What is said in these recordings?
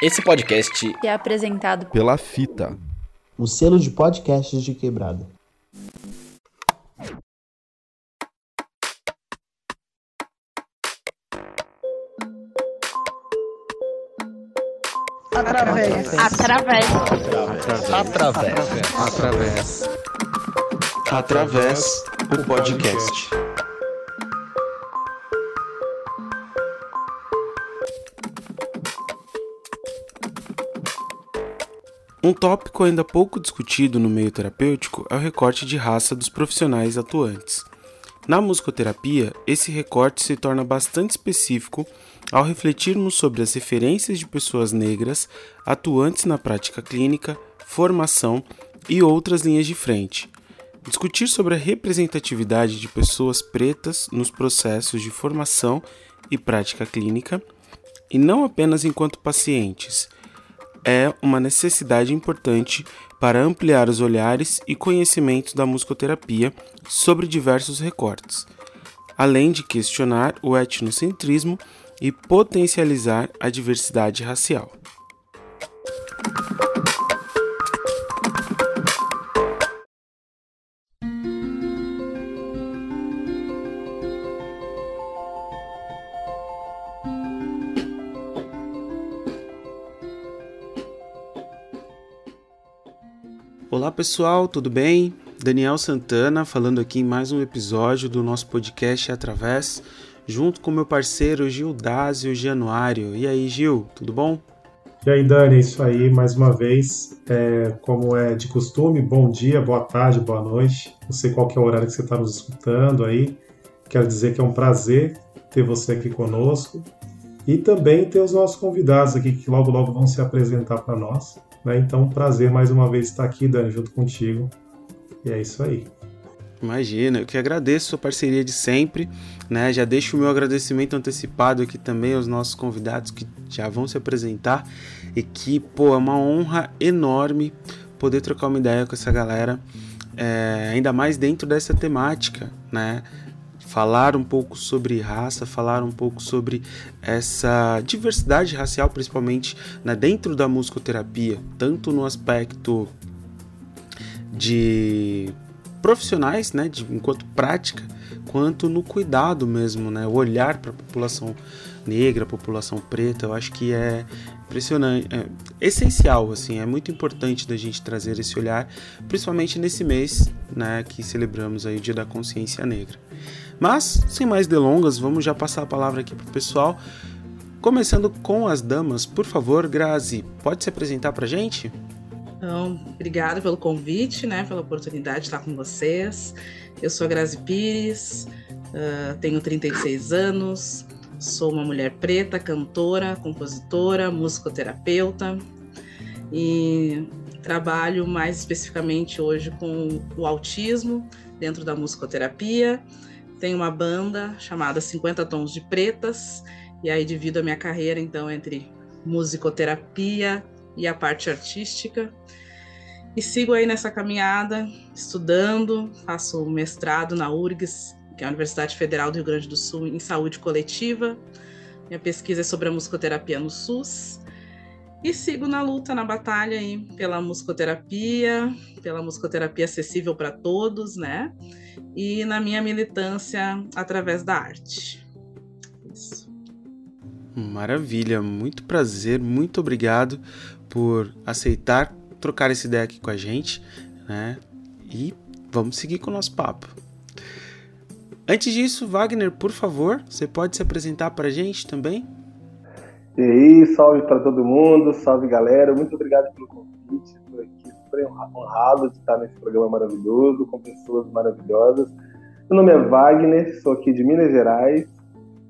Esse podcast é apresentado pela Fita, o selo de podcasts de quebrada. Através. Através. Através. Através. Através o podcast. Um tópico ainda pouco discutido no meio terapêutico é o recorte de raça dos profissionais atuantes. Na musicoterapia, esse recorte se torna bastante específico ao refletirmos sobre as referências de pessoas negras atuantes na prática clínica, formação e outras linhas de frente. Discutir sobre a representatividade de pessoas pretas nos processos de formação e prática clínica, e não apenas enquanto pacientes é uma necessidade importante para ampliar os olhares e conhecimentos da musicoterapia sobre diversos recortes, além de questionar o etnocentrismo e potencializar a diversidade racial. Olá pessoal, tudo bem? Daniel Santana falando aqui em mais um episódio do nosso podcast Através, junto com meu parceiro Gil Dásio Januário. E aí, Gil, tudo bom? E aí, Dani, é isso aí, mais uma vez. É, como é de costume, bom dia, boa tarde, boa noite. Não sei qual é o horário que você está nos escutando aí. Quero dizer que é um prazer ter você aqui conosco. E também ter os nossos convidados aqui que logo logo vão se apresentar para nós. Né? Então, prazer mais uma vez estar aqui, Dani, junto contigo. E é isso aí. Imagina, eu que agradeço a parceria de sempre, né? Já deixo o meu agradecimento antecipado aqui também aos nossos convidados que já vão se apresentar e que, pô, é uma honra enorme poder trocar uma ideia com essa galera, é, ainda mais dentro dessa temática, né? Falar um pouco sobre raça, falar um pouco sobre essa diversidade racial, principalmente né, dentro da musicoterapia, tanto no aspecto de profissionais, né, de, enquanto prática, quanto no cuidado mesmo, né, o olhar para a população negra, população preta, eu acho que é impressionante, é essencial, assim, é muito importante da gente trazer esse olhar, principalmente nesse mês, né, que celebramos aí o Dia da Consciência Negra. Mas, sem mais delongas, vamos já passar a palavra aqui pro pessoal. Começando com as damas, por favor, Grazi, pode se apresentar pra gente? Então, obrigada pelo convite, né, pela oportunidade de estar com vocês. Eu sou a Grazi Pires, uh, tenho 36 anos, sou uma mulher preta, cantora, compositora, musicoterapeuta e trabalho mais especificamente hoje com o autismo dentro da musicoterapia tenho uma banda chamada 50 Tons de Pretas, e aí divido a minha carreira então entre musicoterapia e a parte artística. E sigo aí nessa caminhada, estudando, faço mestrado na URGS, que é a Universidade Federal do Rio Grande do Sul, em saúde coletiva. Minha pesquisa é sobre a musicoterapia no SUS. E sigo na luta, na batalha aí pela musicoterapia, pela musicoterapia acessível para todos, né? E na minha militância através da arte. Isso. Maravilha, muito prazer, muito obrigado por aceitar trocar essa ideia aqui com a gente, né? E vamos seguir com o nosso papo. Antes disso, Wagner, por favor, você pode se apresentar para a gente também? E aí, salve para todo mundo, salve galera, muito obrigado pelo convite, estou aqui super honrado de estar nesse programa maravilhoso, com pessoas maravilhosas. Meu nome é Wagner, sou aqui de Minas Gerais,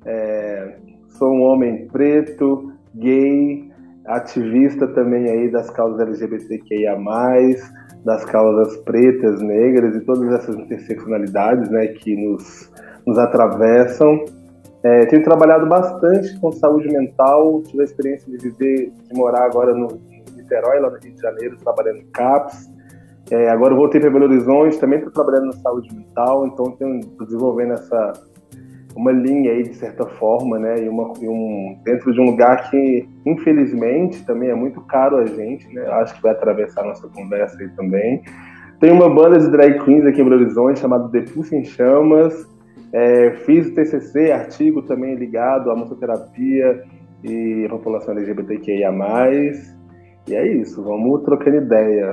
é, sou um homem preto, gay, ativista também aí das causas LGBTQIA+, das causas pretas, negras e todas essas interseccionalidades né, que nos, nos atravessam. É, tenho trabalhado bastante com saúde mental, tive a experiência de viver, de morar agora no Niterói, lá no Rio de Janeiro, trabalhando em CAPS. É, agora voltei para Belo Horizonte, também estou trabalhando na saúde mental, então estou desenvolvendo essa, uma linha aí de certa forma, né? E, uma, e um dentro de um lugar que infelizmente também é muito caro a gente, né? Acho que vai atravessar nossa conversa aí também. Tem uma banda de drag queens aqui em Belo Horizonte chamada Depulso em Chamas. É, fiz TCC, artigo também ligado à musicoterapia e a população LGBTQIA+. E é isso, vamos trocando ideia.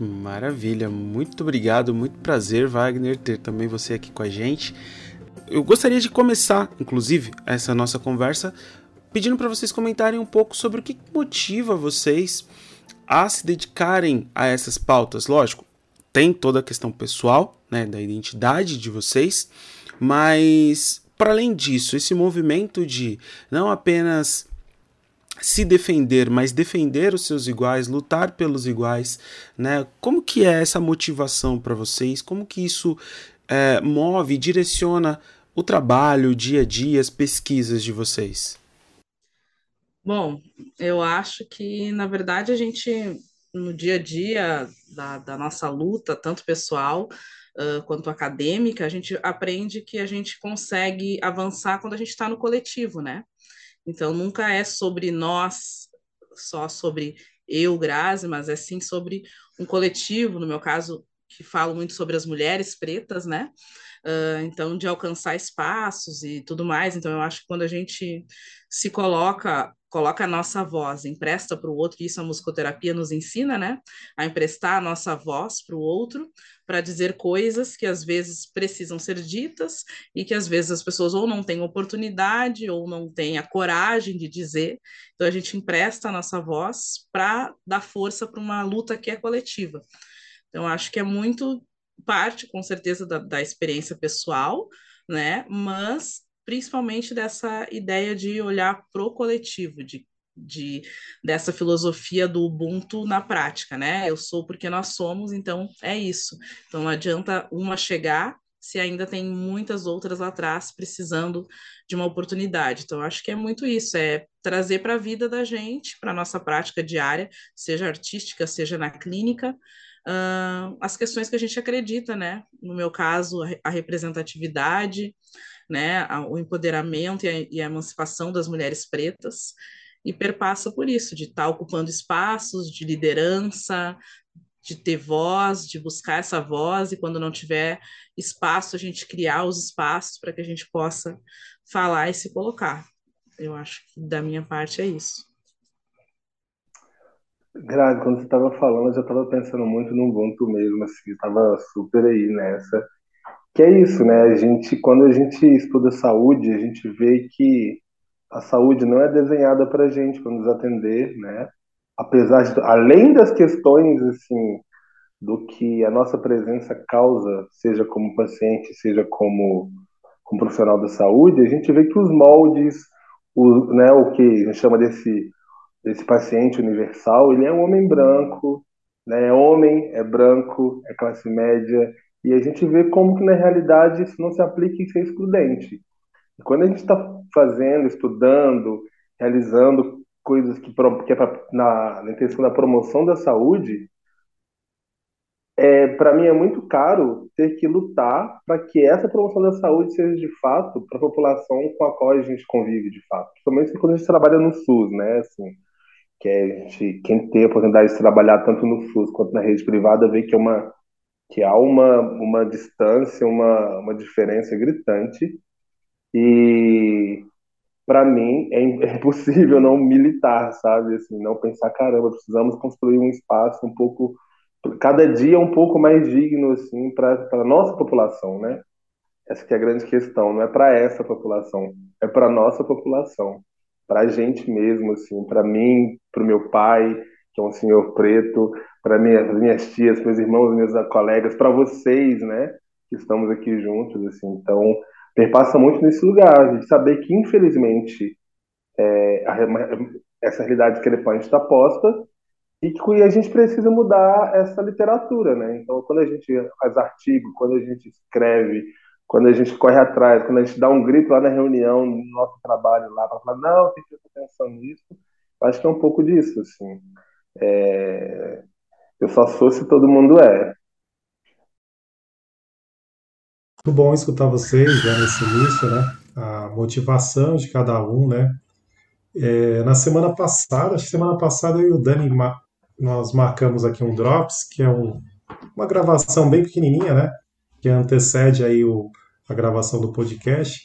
Maravilha, muito obrigado, muito prazer, Wagner, ter também você aqui com a gente. Eu gostaria de começar, inclusive, essa nossa conversa pedindo para vocês comentarem um pouco sobre o que motiva vocês a se dedicarem a essas pautas. Lógico, tem toda a questão pessoal, né, da identidade de vocês, mas para além disso, esse movimento de não apenas se defender, mas defender os seus iguais, lutar pelos iguais, né? Como que é essa motivação para vocês? Como que isso é, move, direciona o trabalho, o dia a dia, as pesquisas de vocês? Bom, eu acho que na verdade a gente no dia a dia da, da nossa luta, tanto pessoal quanto acadêmica, a gente aprende que a gente consegue avançar quando a gente está no coletivo, né? Então, nunca é sobre nós, só sobre eu, Grazi, mas é sim sobre um coletivo, no meu caso, que falo muito sobre as mulheres pretas, né? Uh, então, de alcançar espaços e tudo mais. Então, eu acho que quando a gente se coloca coloca a nossa voz, empresta para o outro, isso a musicoterapia nos ensina, né? A emprestar a nossa voz para o outro, para dizer coisas que às vezes precisam ser ditas e que às vezes as pessoas ou não têm oportunidade ou não têm a coragem de dizer. Então a gente empresta a nossa voz para dar força para uma luta que é coletiva. Então acho que é muito parte, com certeza, da, da experiência pessoal, né? Mas principalmente dessa ideia de olhar pro coletivo, de, de dessa filosofia do Ubuntu na prática, né? Eu sou porque nós somos, então é isso. Então não adianta uma chegar se ainda tem muitas outras lá atrás precisando de uma oportunidade. Então, acho que é muito isso, é trazer para a vida da gente, para a nossa prática diária, seja artística, seja na clínica, uh, as questões que a gente acredita, né? No meu caso, a representatividade, né, o empoderamento e a, e a emancipação das mulheres pretas, e perpassa por isso, de estar tá ocupando espaços de liderança, de ter voz, de buscar essa voz, e quando não tiver espaço, a gente criar os espaços para que a gente possa falar e se colocar. Eu acho que da minha parte é isso. Grazi, quando você estava falando, eu já estava pensando muito no Ubuntu mesmo, assim, estava super aí nessa que é isso, né? A gente, quando a gente estuda saúde, a gente vê que a saúde não é desenhada para a gente, para nos atender, né? Apesar de, além das questões, assim, do que a nossa presença causa, seja como paciente, seja como, como profissional da saúde, a gente vê que os moldes, o, né, o que a gente chama desse, desse paciente universal, ele é um homem branco, né? É homem, é branco, é classe média, e a gente vê como que na realidade isso não se aplica em ser excludente. E quando a gente está fazendo, estudando, realizando coisas que, que é pra, na, na intenção da promoção da saúde, é, para mim é muito caro ter que lutar para que essa promoção da saúde seja de fato para a população com a qual a gente convive de fato. Principalmente quando a gente trabalha no SUS, né? Assim, que é, a gente, quem tem a oportunidade de trabalhar tanto no SUS quanto na rede privada vê que é uma que há uma, uma distância, uma, uma diferença gritante. E para mim é, é impossível não militar, sabe? Assim, não pensar, caramba, precisamos construir um espaço um pouco, cada dia um pouco mais digno assim para a nossa população, né? Essa que é a grande questão, não é para essa população, é para nossa população, para a gente mesmo, assim, para mim, para o meu pai, que é um senhor preto, para minhas, minhas tias, meus irmãos, meus colegas, para vocês, né, que estamos aqui juntos, assim. Então, perpassa muito nesse lugar, de saber que, infelizmente, é, a, essa realidade discrepante está posta e que a gente precisa mudar essa literatura, né? Então, quando a gente faz artigo, quando a gente escreve, quando a gente corre atrás, quando a gente dá um grito lá na reunião, no nosso trabalho lá, para falar, não, tem que prestar atenção nisso, acho que é um pouco disso, assim. É... Eu só sou se todo mundo é. muito bom escutar vocês né, nesse início, né? A motivação de cada um, né? É, na semana passada, acho que semana passada eu e o Dani nós marcamos aqui um Drops, que é um, uma gravação bem pequenininha, né? Que antecede aí o, a gravação do podcast.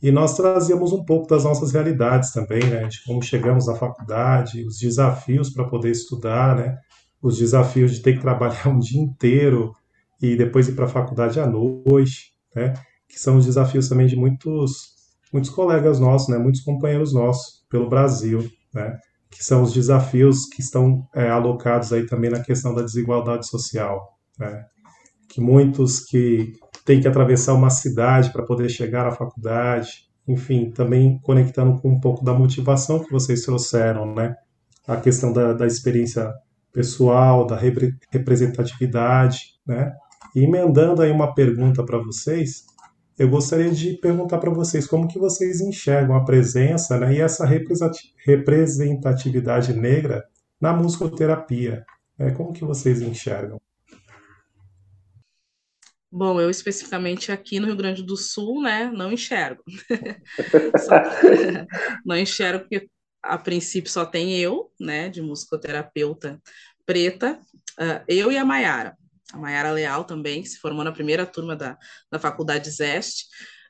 E nós trazíamos um pouco das nossas realidades também, né? De como chegamos na faculdade, os desafios para poder estudar, né? Os desafios de ter que trabalhar um dia inteiro e depois ir para a faculdade à noite, né? Que são os desafios também de muitos, muitos colegas nossos, né? Muitos companheiros nossos pelo Brasil, né? Que são os desafios que estão é, alocados aí também na questão da desigualdade social, né? Que muitos que tem que atravessar uma cidade para poder chegar à faculdade, enfim, também conectando com um pouco da motivação que vocês trouxeram, né? A questão da, da experiência pessoal, da repre representatividade, né? E emendando aí uma pergunta para vocês, eu gostaria de perguntar para vocês como que vocês enxergam a presença né, e essa representatividade negra na musicoterapia. Né? Como que vocês enxergam? Bom, eu especificamente aqui no Rio Grande do Sul, né, não enxergo. não enxergo porque a princípio só tem eu, né, de musicoterapeuta preta, uh, eu e a Maiara. A Maiara Leal também, que se formou na primeira turma da, da Faculdade Zeste.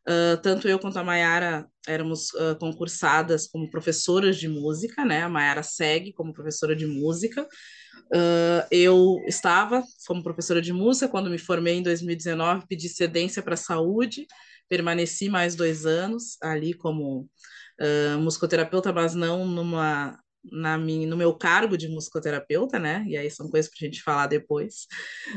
Uh, tanto eu quanto a Maiara éramos uh, concursadas como professoras de música, né? A Maiara segue como professora de música, Uh, eu estava como professora de música quando me formei em 2019, pedi cedência para saúde, permaneci mais dois anos ali como uh, musicoterapeuta, mas não numa na minha, no meu cargo de musicoterapeuta, né? E aí são coisas para a gente falar depois.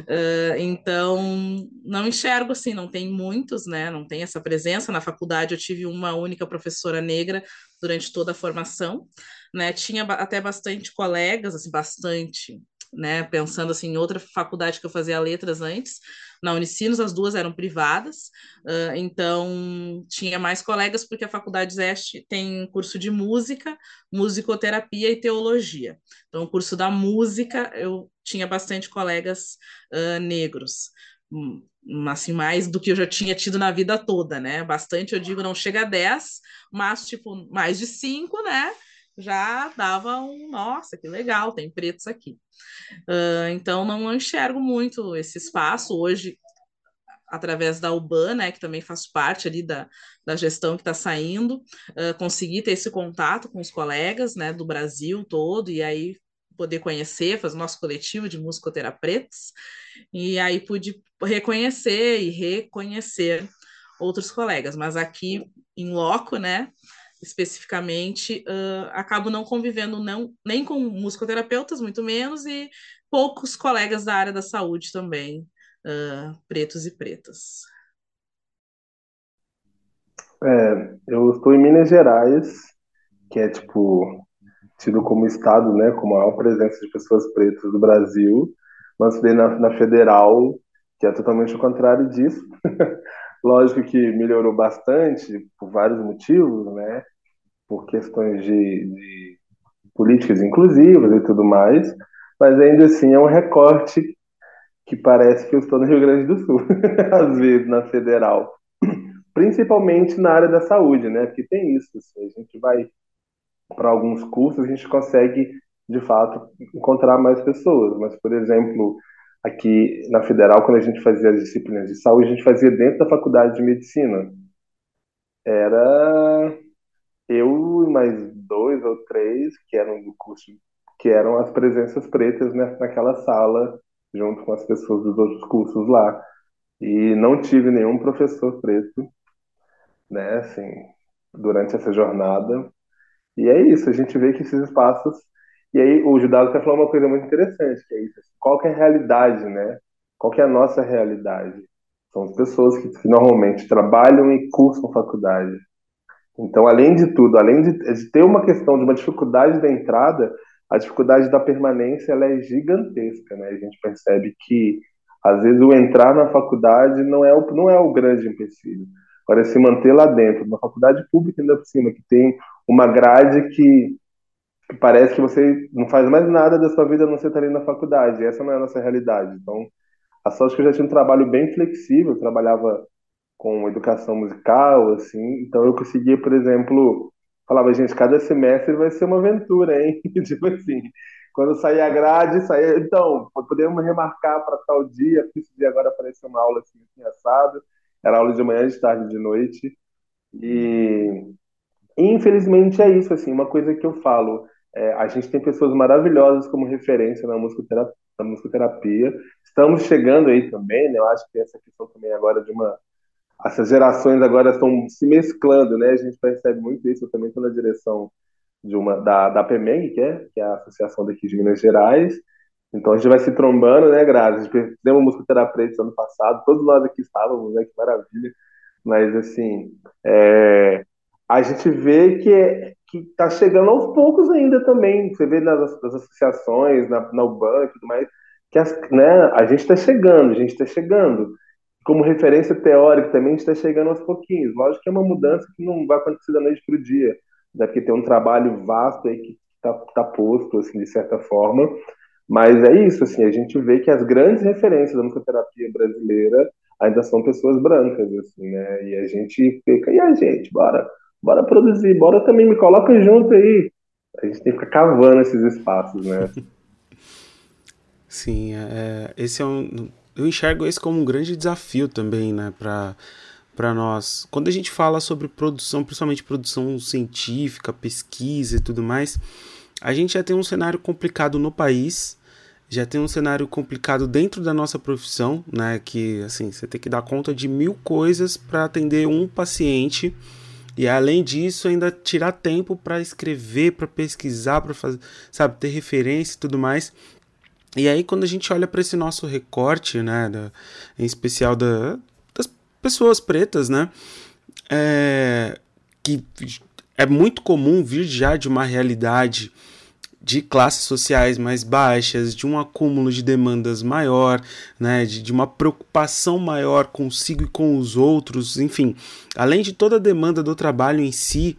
Uh, então, não enxergo assim, não tem muitos, né? Não tem essa presença. Na faculdade eu tive uma única professora negra durante toda a formação, né? Tinha até bastante colegas, assim, bastante, né? Pensando assim, em outra faculdade que eu fazia letras antes, na Unicinos, as duas eram privadas, uh, então tinha mais colegas, porque a Faculdade Zeste tem curso de música, musicoterapia e teologia. Então, o curso da música, eu tinha bastante colegas uh, negros hum, assim, mais do que eu já tinha tido na vida toda, né? Bastante, eu digo, não chega a 10, mas, tipo, mais de 5, né? Já dava um, nossa, que legal, tem pretos aqui. Uh, então, não enxergo muito esse espaço. Hoje, através da UBAN, né, que também faz parte ali da, da gestão que está saindo, uh, consegui ter esse contato com os colegas, né, do Brasil todo, e aí poder conhecer, fazer nosso coletivo de musicoterapeutas, e aí pude reconhecer e reconhecer outros colegas, mas aqui em loco, né, especificamente, uh, acabo não convivendo não, nem com musicoterapeutas, muito menos, e poucos colegas da área da saúde também, uh, pretos e pretas. É, eu estou em Minas Gerais, que é tipo tido como estado, né, com maior presença de pessoas pretas do Brasil, mas na, na federal, que é totalmente o contrário disso. Lógico que melhorou bastante por vários motivos, né? Por questões de, de políticas inclusivas e tudo mais, mas ainda assim é um recorte que parece que eu estou no Rio Grande do Sul, às vezes na federal, principalmente na área da saúde, né? Porque tem isso, assim, a gente vai para alguns cursos, a gente consegue de fato encontrar mais pessoas, mas por exemplo, aqui na Federal, quando a gente fazia as disciplinas de saúde, a gente fazia dentro da faculdade de medicina. Era eu e mais dois ou três que eram do curso, que eram as presenças pretas né, naquela sala, junto com as pessoas dos outros cursos lá. E não tive nenhum professor preto, né, assim, durante essa jornada. E é isso, a gente vê que esses espaços e aí o Judado até falou uma coisa muito interessante, que é isso. Qual que é a realidade, né? Qual que é a nossa realidade? São as pessoas que, que normalmente trabalham e cursam faculdade. Então, além de tudo, além de, de, ter uma questão de uma dificuldade da entrada, a dificuldade da permanência ela é gigantesca, né? A gente percebe que às vezes o entrar na faculdade não é o, não é o grande empecilho. Agora, se manter lá dentro, uma faculdade pública ainda por cima, que tem uma grade que parece que você não faz mais nada da sua vida a não ser estar ali na faculdade. Essa não é a nossa realidade. Então, a sorte é que eu já tinha um trabalho bem flexível, eu trabalhava com educação musical, assim, então eu conseguia, por exemplo, falava, gente, cada semestre vai ser uma aventura, hein? tipo assim, quando sair a grade, sair, então, podemos remarcar para tal dia, porque esse dia agora apareceu uma aula assim, assim, assado, era aula de manhã, de tarde, de noite, e infelizmente é isso, assim, uma coisa que eu falo, é, a gente tem pessoas maravilhosas como referência na musicoterapia, na musicoterapia. Estamos chegando aí também, né? Eu acho que essa questão também agora de uma essas gerações agora estão se mesclando, né? A gente percebe muito isso. Eu também estou na direção de uma da, da PEMEG, que é, que é a Associação daqui de Minas Gerais. Então a gente vai se trombando, né, Grazi? A gente fizemos musicoterapeuta ano passado, todos nós aqui estávamos, né? Que maravilha. Mas, assim, é, a gente vê que é, que está chegando aos poucos ainda também. Você vê nas, nas associações, na, na UBAN e tudo mais, que as, né, a gente está chegando, a gente está chegando. Como referência teórica também, a gente está chegando aos pouquinhos. Lógico que é uma mudança que não vai acontecer da noite para o dia, né, porque tem um trabalho vasto aí que está tá posto, assim, de certa forma. Mas é isso, assim, a gente vê que as grandes referências da musicoterapia brasileira ainda são pessoas brancas, assim, né? E a gente fica, e a gente, bora, bora produzir, bora também, me coloca junto aí. A gente tem que ficar cavando esses espaços, né? Sim, é, esse é um. Eu enxergo esse como um grande desafio também, né, para para nós. Quando a gente fala sobre produção, principalmente produção científica, pesquisa e tudo mais, a gente já tem um cenário complicado no país, já tem um cenário complicado dentro da nossa profissão, né? Que assim, você tem que dar conta de mil coisas para atender um paciente. E além disso, ainda tirar tempo para escrever, para pesquisar, para fazer, sabe, ter referência e tudo mais. E aí, quando a gente olha para esse nosso recorte, né, da, em especial da, das pessoas pretas, né, é, que é muito comum vir já de uma realidade de classes sociais mais baixas, de um acúmulo de demandas maior, né, de, de, uma preocupação maior consigo e com os outros, enfim, além de toda a demanda do trabalho em si,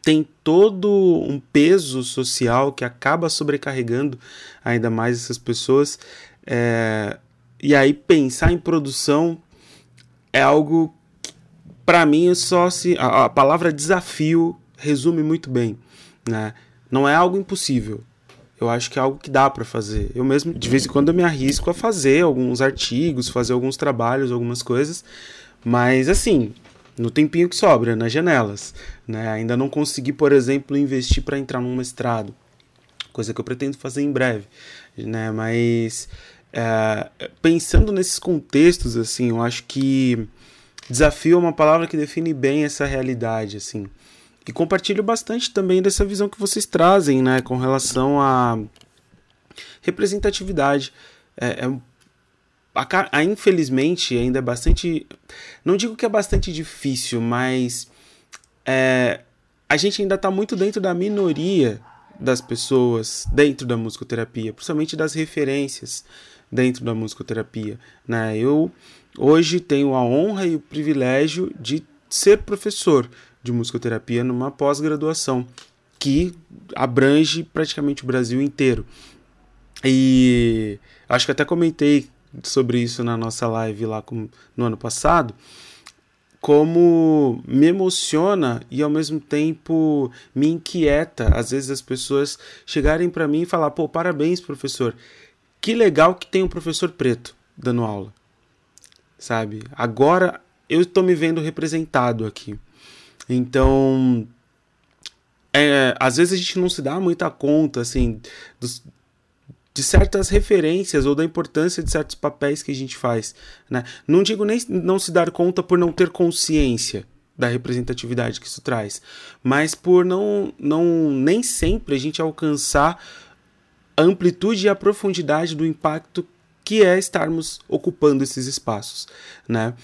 tem todo um peso social que acaba sobrecarregando ainda mais essas pessoas. É, e aí pensar em produção é algo para mim só se a, a palavra desafio resume muito bem, né? Não é algo impossível. Eu acho que é algo que dá para fazer. Eu mesmo, de vez em quando, eu me arrisco a fazer alguns artigos, fazer alguns trabalhos, algumas coisas. Mas, assim, no tempinho que sobra, nas janelas. Né? Ainda não consegui, por exemplo, investir para entrar num mestrado. Coisa que eu pretendo fazer em breve. Né? Mas, é, pensando nesses contextos, assim, eu acho que desafio é uma palavra que define bem essa realidade, assim. E compartilho bastante também dessa visão que vocês trazem, né, com relação à representatividade. É, é a, a, infelizmente ainda é bastante. Não digo que é bastante difícil, mas é, a gente ainda está muito dentro da minoria das pessoas dentro da musicoterapia, principalmente das referências dentro da musicoterapia. Né? Eu hoje tenho a honra e o privilégio de ser professor de musicoterapia numa pós-graduação que abrange praticamente o Brasil inteiro. E acho que até comentei sobre isso na nossa live lá no ano passado, como me emociona e ao mesmo tempo me inquieta. Às vezes as pessoas chegarem para mim e falar: pô, parabéns, professor. Que legal que tem um professor preto dando aula. Sabe? Agora eu estou me vendo representado aqui. Então, é, às vezes a gente não se dá muita conta, assim, dos, de certas referências ou da importância de certos papéis que a gente faz, né? Não digo nem não se dar conta por não ter consciência da representatividade que isso traz, mas por não, não nem sempre a gente alcançar a amplitude e a profundidade do impacto que é estarmos ocupando esses espaços, né?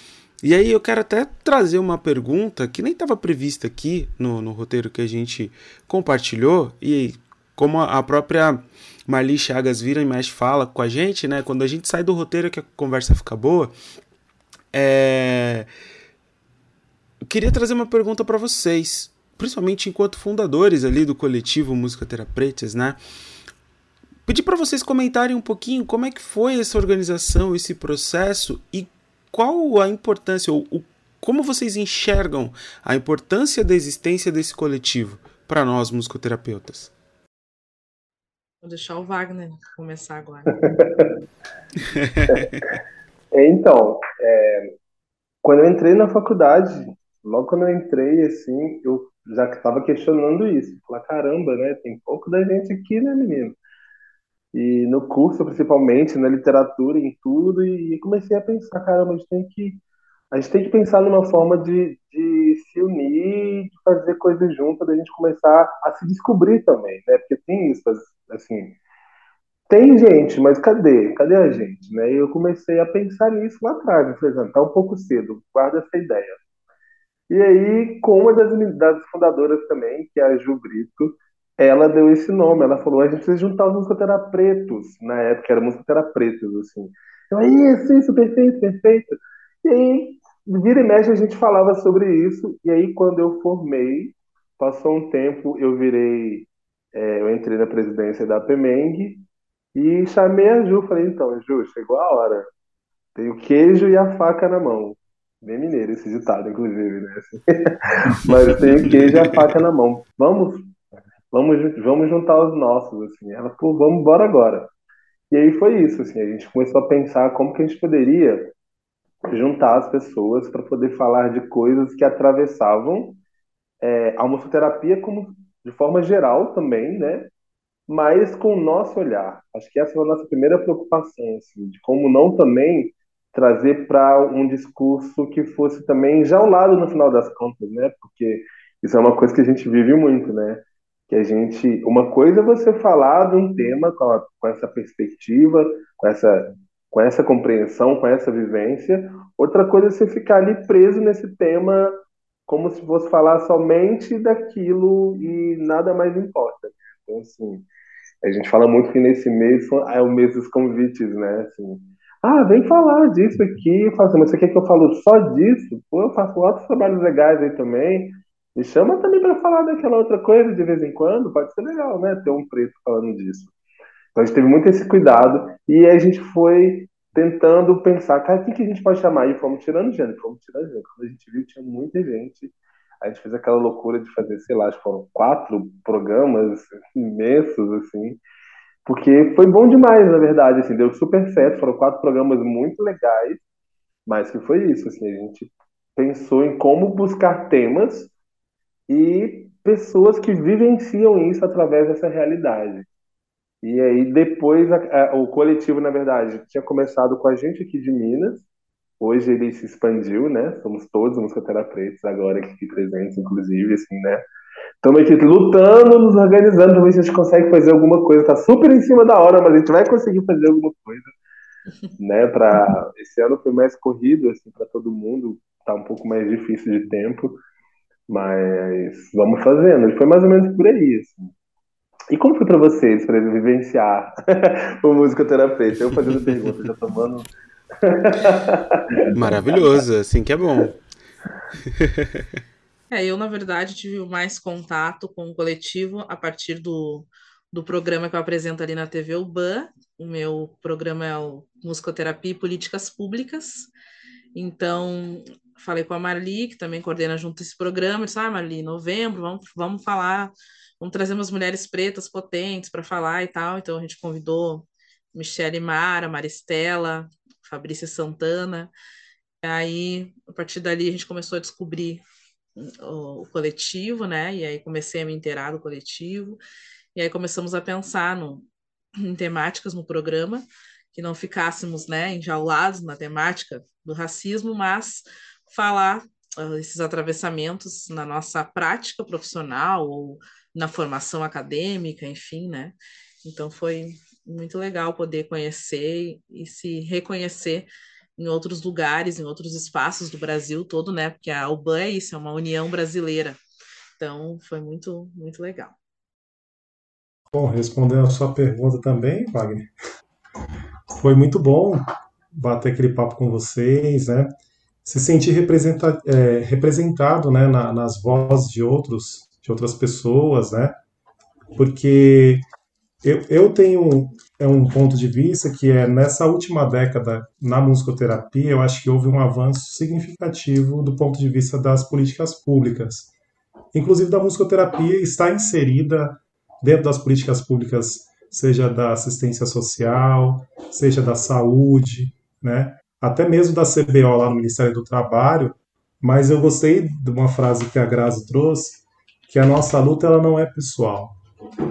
E aí eu quero até trazer uma pergunta que nem estava prevista aqui no, no roteiro que a gente compartilhou, e como a própria Marli Chagas vira e mexe fala com a gente, né? Quando a gente sai do roteiro que a conversa fica boa, é... eu queria trazer uma pergunta para vocês, principalmente enquanto fundadores ali do coletivo Música Terapeutas, né? Pedir para vocês comentarem um pouquinho como é que foi essa organização, esse processo e qual a importância ou o como vocês enxergam a importância da existência desse coletivo para nós musicoterapeutas? Vou deixar o Wagner começar agora. então, é, quando eu entrei na faculdade, logo quando eu entrei, assim, eu já estava questionando isso. Falar, caramba, né? Tem pouco da gente aqui, né, menino? E no curso, principalmente, na literatura, em tudo, e comecei a pensar, caramba, a gente tem que, a gente tem que pensar numa forma de, de se unir, de fazer coisas juntas, da gente começar a se descobrir também, né? Porque tem isso, assim, tem gente, mas cadê? Cadê a gente? Né? E eu comecei a pensar nisso lá atrás, por exemplo, tá um pouco cedo, guarda essa ideia. E aí, com uma das, das fundadoras também, que é a Ju Brito, ela deu esse nome. Ela falou: a gente precisa juntar os musicoterapeutas. Na época era musicoterapeutas, assim. Eu, isso, isso, perfeito, perfeito. E aí, vira e mexe, a gente falava sobre isso. E aí, quando eu formei, passou um tempo, eu virei. É, eu entrei na presidência da PEMENG e chamei a Ju. Falei: então, Ju, chegou a hora. Tem o queijo e a faca na mão. Bem mineiro esse ditado, inclusive, né? Mas tem queijo e a faca na mão. Vamos, vamos, vamos juntar os nossos, assim. Ela falou, vamos embora agora. E aí foi isso, assim. A gente começou a pensar como que a gente poderia juntar as pessoas para poder falar de coisas que atravessavam é, a musicoterapia como de forma geral também, né? Mas com o nosso olhar. Acho que essa foi a nossa primeira preocupação, assim, de como não também trazer para um discurso que fosse também já ao lado no final das contas, né? Porque isso é uma coisa que a gente vive muito, né? Que a gente, uma coisa é você falar de um tema com, a, com essa perspectiva, com essa, com essa compreensão, com essa vivência. Outra coisa é você ficar ali preso nesse tema como se fosse falar somente daquilo e nada mais importa. Então, assim, a gente fala muito que nesse mês é o mês dos convites, né? Assim, ah, vem falar disso aqui. Eu falo assim, mas você quer que eu falo só disso? Pô, eu faço outros trabalhos legais aí também. Me chama também para falar daquela outra coisa de vez em quando. Pode ser legal, né? Ter um preto falando disso. Então a gente teve muito esse cuidado e a gente foi tentando pensar, cara, quem que a gente pode chamar? E fomos tirando gente, fomos tirando gente. Quando a gente viu, tinha muita gente. A gente fez aquela loucura de fazer, sei lá, foram quatro programas imensos, assim porque foi bom demais, na verdade, assim, deu super certo, foram quatro programas muito legais, mas que foi isso, assim, a gente pensou em como buscar temas e pessoas que vivenciam isso através dessa realidade. E aí depois a, a, o coletivo, na verdade, tinha começado com a gente aqui de Minas, hoje ele se expandiu, né? Somos todos musicoterapeutas agora aqui presentes, inclusive, assim, né? Estamos aqui lutando, nos organizando para ver se a gente consegue fazer alguma coisa. Está super em cima da hora, mas a gente vai conseguir fazer alguma coisa. né, para esse ano foi mais corrido assim para todo mundo, tá um pouco mais difícil de tempo, mas vamos fazendo. Foi mais ou menos por aí, assim. E como foi para vocês, para vivenciar o musicoterapeuta? Eu fazendo perguntas, já tomando. Maravilhoso, assim que é bom. É, eu, na verdade, tive mais contato com o coletivo a partir do, do programa que eu apresento ali na TV UBAN. O meu programa é o Musicoterapia e Políticas Públicas. Então, falei com a Marli, que também coordena junto esse programa. disse, ah, Marli, novembro, vamos, vamos falar, vamos trazer umas mulheres pretas potentes para falar e tal. Então, a gente convidou Michele Mara, Maristela, Fabrícia Santana. E aí, a partir dali, a gente começou a descobrir o, coletivo, né? E aí comecei a me inteirar do coletivo. E aí começamos a pensar no, em temáticas no programa, que não ficássemos, né, enjaulados na temática do racismo, mas falar uh, esses atravessamentos na nossa prática profissional ou na formação acadêmica, enfim, né? Então foi muito legal poder conhecer e se reconhecer em outros lugares, em outros espaços do Brasil todo, né? Porque a UBAN é isso, é uma união brasileira. Então, foi muito, muito legal. Bom, respondendo a sua pergunta também, Wagner, foi muito bom bater aquele papo com vocês, né? Se sentir representa, é, representado, né, na, nas vozes de outros, de outras pessoas, né? Porque eu, eu tenho é um ponto de vista que é nessa última década na musicoterapia, eu acho que houve um avanço significativo do ponto de vista das políticas públicas. Inclusive da musicoterapia está inserida dentro das políticas públicas, seja da assistência social, seja da saúde, né? Até mesmo da CBO lá no Ministério do Trabalho, mas eu gostei de uma frase que a Grazi trouxe, que a nossa luta ela não é pessoal,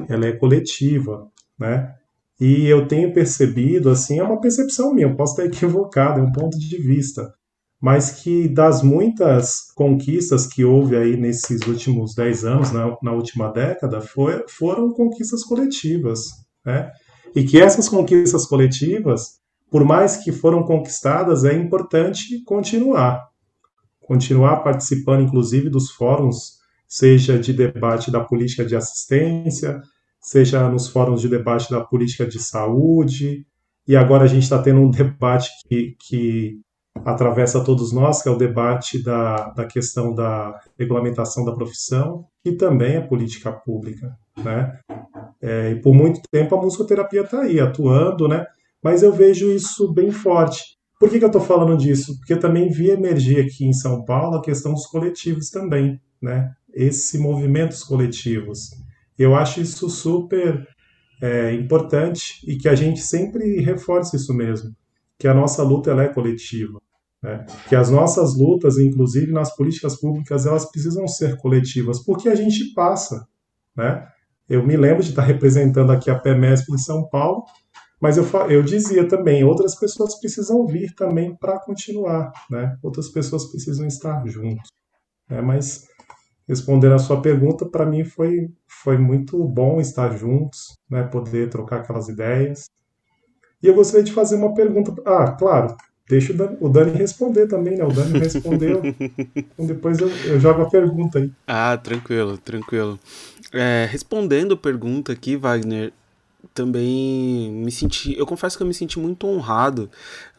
ela é coletiva, né? E eu tenho percebido, assim, é uma percepção minha, eu posso estar equivocado, é um ponto de vista, mas que das muitas conquistas que houve aí nesses últimos 10 anos, na, na última década, foi, foram conquistas coletivas, né? E que essas conquistas coletivas, por mais que foram conquistadas, é importante continuar. Continuar participando, inclusive, dos fóruns, seja de debate da política de assistência, seja nos fóruns de debate da política de saúde, e agora a gente está tendo um debate que, que atravessa todos nós, que é o debate da, da questão da regulamentação da profissão, e também a política pública, né? É, e por muito tempo a musicoterapia está aí, atuando, né? Mas eu vejo isso bem forte. Por que, que eu estou falando disso? Porque também vi emergir aqui em São Paulo a questão dos coletivos também, né? Esses movimentos coletivos. Eu acho isso super é, importante e que a gente sempre reforce isso mesmo, que a nossa luta ela é coletiva, né? que as nossas lutas, inclusive nas políticas públicas, elas precisam ser coletivas, porque a gente passa, né? Eu me lembro de estar representando aqui a PEMESP em São Paulo, mas eu, eu dizia também, outras pessoas precisam vir também para continuar, né? Outras pessoas precisam estar juntos, né? Mas respondendo a sua pergunta, para mim foi, foi muito bom estar juntos, né, poder trocar aquelas ideias. E eu gostaria de fazer uma pergunta. Ah, claro, deixa o Dani, o Dani responder também, né? O Dani respondeu. então depois eu, eu, jogo a pergunta aí. Ah, tranquilo, tranquilo. É, respondendo a pergunta aqui, Wagner, também me senti. Eu confesso que eu me senti muito honrado,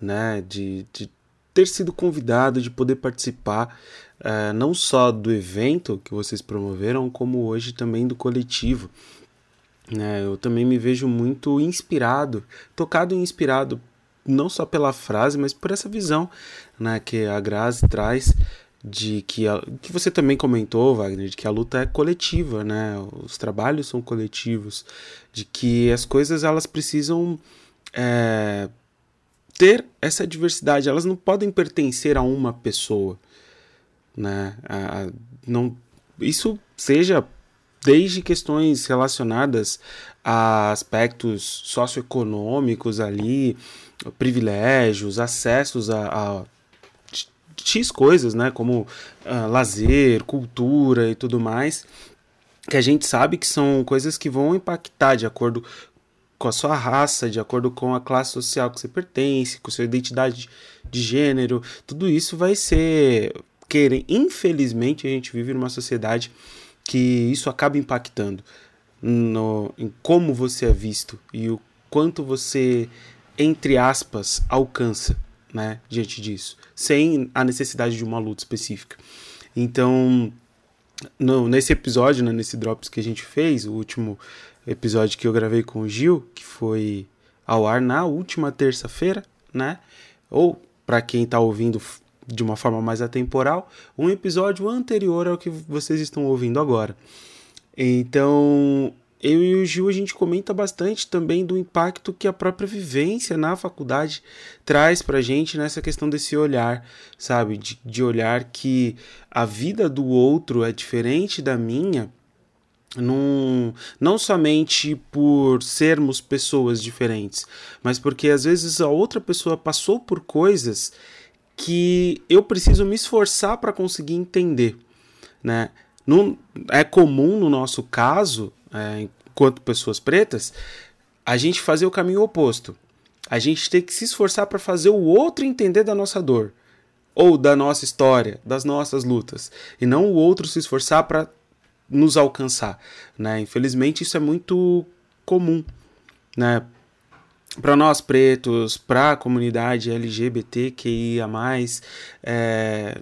né, de, de ter sido convidado, de poder participar uh, não só do evento que vocês promoveram, como hoje também do coletivo. Né? Eu também me vejo muito inspirado, tocado e inspirado, não só pela frase, mas por essa visão né, que a Grazi traz de que, a, que você também comentou, Wagner, de que a luta é coletiva, né? Os trabalhos são coletivos, de que as coisas elas precisam é, ter essa diversidade, elas não podem pertencer a uma pessoa né? A, não, isso seja desde questões relacionadas a aspectos socioeconômicos ali, privilégios, acessos a, a X coisas, né? Como uh, lazer, cultura e tudo mais, que a gente sabe que são coisas que vão impactar de acordo com a sua raça, de acordo com a classe social que você pertence, com sua identidade de gênero, tudo isso vai ser querem. Infelizmente, a gente vive numa sociedade que isso acaba impactando no, em como você é visto e o quanto você, entre aspas, alcança né, diante disso, sem a necessidade de uma luta específica. Então, no, nesse episódio, né, nesse Drops que a gente fez, o último episódio que eu gravei com o Gil, que foi ao ar na última terça-feira, né? Ou para quem está ouvindo de uma forma mais atemporal, um episódio anterior ao que vocês estão ouvindo agora. Então, eu e o Gil a gente comenta bastante também do impacto que a própria vivência na faculdade traz pra gente nessa questão desse olhar, sabe? De, de olhar que a vida do outro é diferente da minha, num, não somente por sermos pessoas diferentes, mas porque às vezes a outra pessoa passou por coisas que eu preciso me esforçar para conseguir entender. Né? Não, é comum no nosso caso, é, enquanto pessoas pretas, a gente fazer o caminho oposto. A gente tem que se esforçar para fazer o outro entender da nossa dor, ou da nossa história, das nossas lutas, e não o outro se esforçar para nos alcançar. Né? Infelizmente, isso é muito comum. Né? para nós pretos, para a comunidade LGBTQIA, é,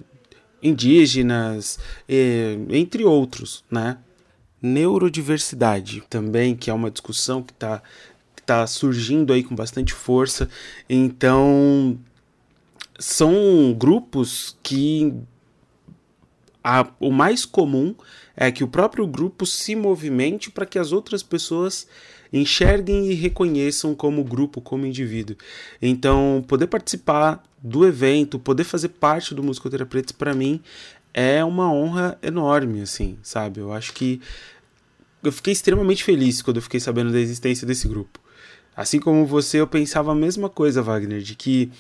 indígenas, entre outros, né? Neurodiversidade também, que é uma discussão que está está surgindo aí com bastante força. Então, são grupos que a, o mais comum é que o próprio grupo se movimente para que as outras pessoas enxerguem e reconheçam como grupo, como indivíduo. Então, poder participar do evento, poder fazer parte do Musicoterapeutas, para mim, é uma honra enorme, assim, sabe? Eu acho que eu fiquei extremamente feliz quando eu fiquei sabendo da existência desse grupo. Assim como você, eu pensava a mesma coisa, Wagner, de que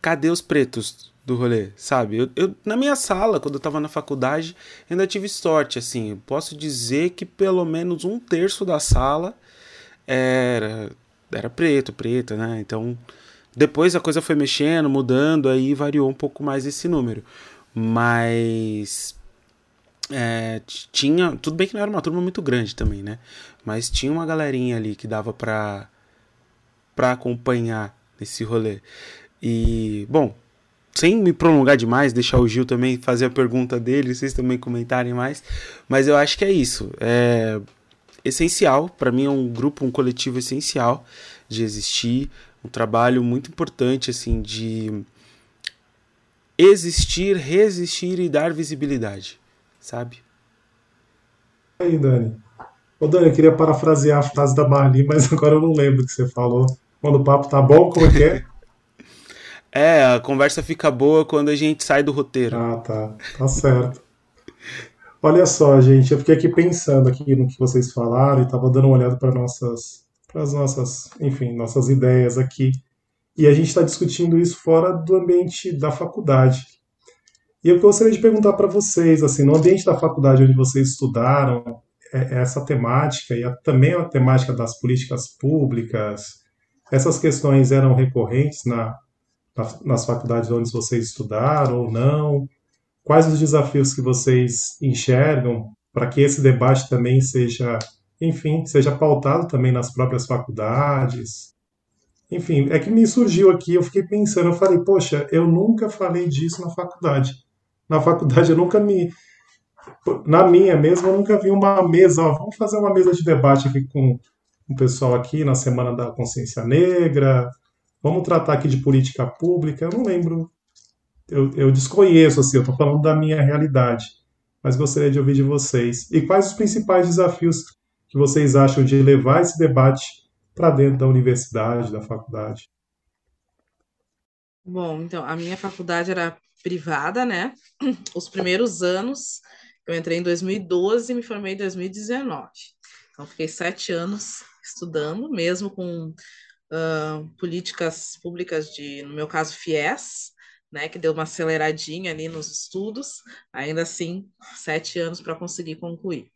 cadê os pretos do rolê, sabe? Eu, eu, na minha sala, quando eu tava na faculdade, ainda tive sorte, assim. Eu posso dizer que pelo menos um terço da sala era, era preto, preta, né? Então, depois a coisa foi mexendo, mudando, aí variou um pouco mais esse número. Mas é, tinha. Tudo bem que não era uma turma muito grande também, né? Mas tinha uma galerinha ali que dava pra, pra acompanhar nesse rolê. E, bom, sem me prolongar demais, deixar o Gil também fazer a pergunta dele, vocês também comentarem mais, mas eu acho que é isso. É essencial, para mim é um grupo, um coletivo essencial de existir, um trabalho muito importante assim de existir, resistir e dar visibilidade, sabe? Aí, Dani. Ô, Dani, eu queria parafrasear a frase da Marli, mas agora eu não lembro o que você falou. Quando o papo tá bom, como é que é? É, a conversa fica boa quando a gente sai do roteiro. Ah, tá. Tá certo. Olha só, gente, eu fiquei aqui pensando aqui no que vocês falaram e estava dando uma olhada para nossas, para as nossas, enfim, nossas ideias aqui. E a gente está discutindo isso fora do ambiente da faculdade. E eu gostaria de perguntar para vocês, assim, no ambiente da faculdade onde vocês estudaram, é, essa temática e a, também a temática das políticas públicas, essas questões eram recorrentes na, nas faculdades onde vocês estudaram ou não? Quais os desafios que vocês enxergam para que esse debate também seja, enfim, seja pautado também nas próprias faculdades? Enfim, é que me surgiu aqui, eu fiquei pensando, eu falei, poxa, eu nunca falei disso na faculdade. Na faculdade eu nunca me. Na minha mesmo, eu nunca vi uma mesa, ó, vamos fazer uma mesa de debate aqui com o pessoal aqui na Semana da Consciência Negra, Vamos tratar aqui de política pública. Eu não lembro, eu, eu desconheço, assim, eu estou falando da minha realidade, mas gostaria de ouvir de vocês. E quais os principais desafios que vocês acham de levar esse debate para dentro da universidade, da faculdade? Bom, então, a minha faculdade era privada, né? Os primeiros anos, eu entrei em 2012 e me formei em 2019. Então, fiquei sete anos estudando, mesmo com uh, políticas públicas de, no meu caso, FIES, né, que deu uma aceleradinha ali nos estudos, ainda assim, sete anos para conseguir concluir.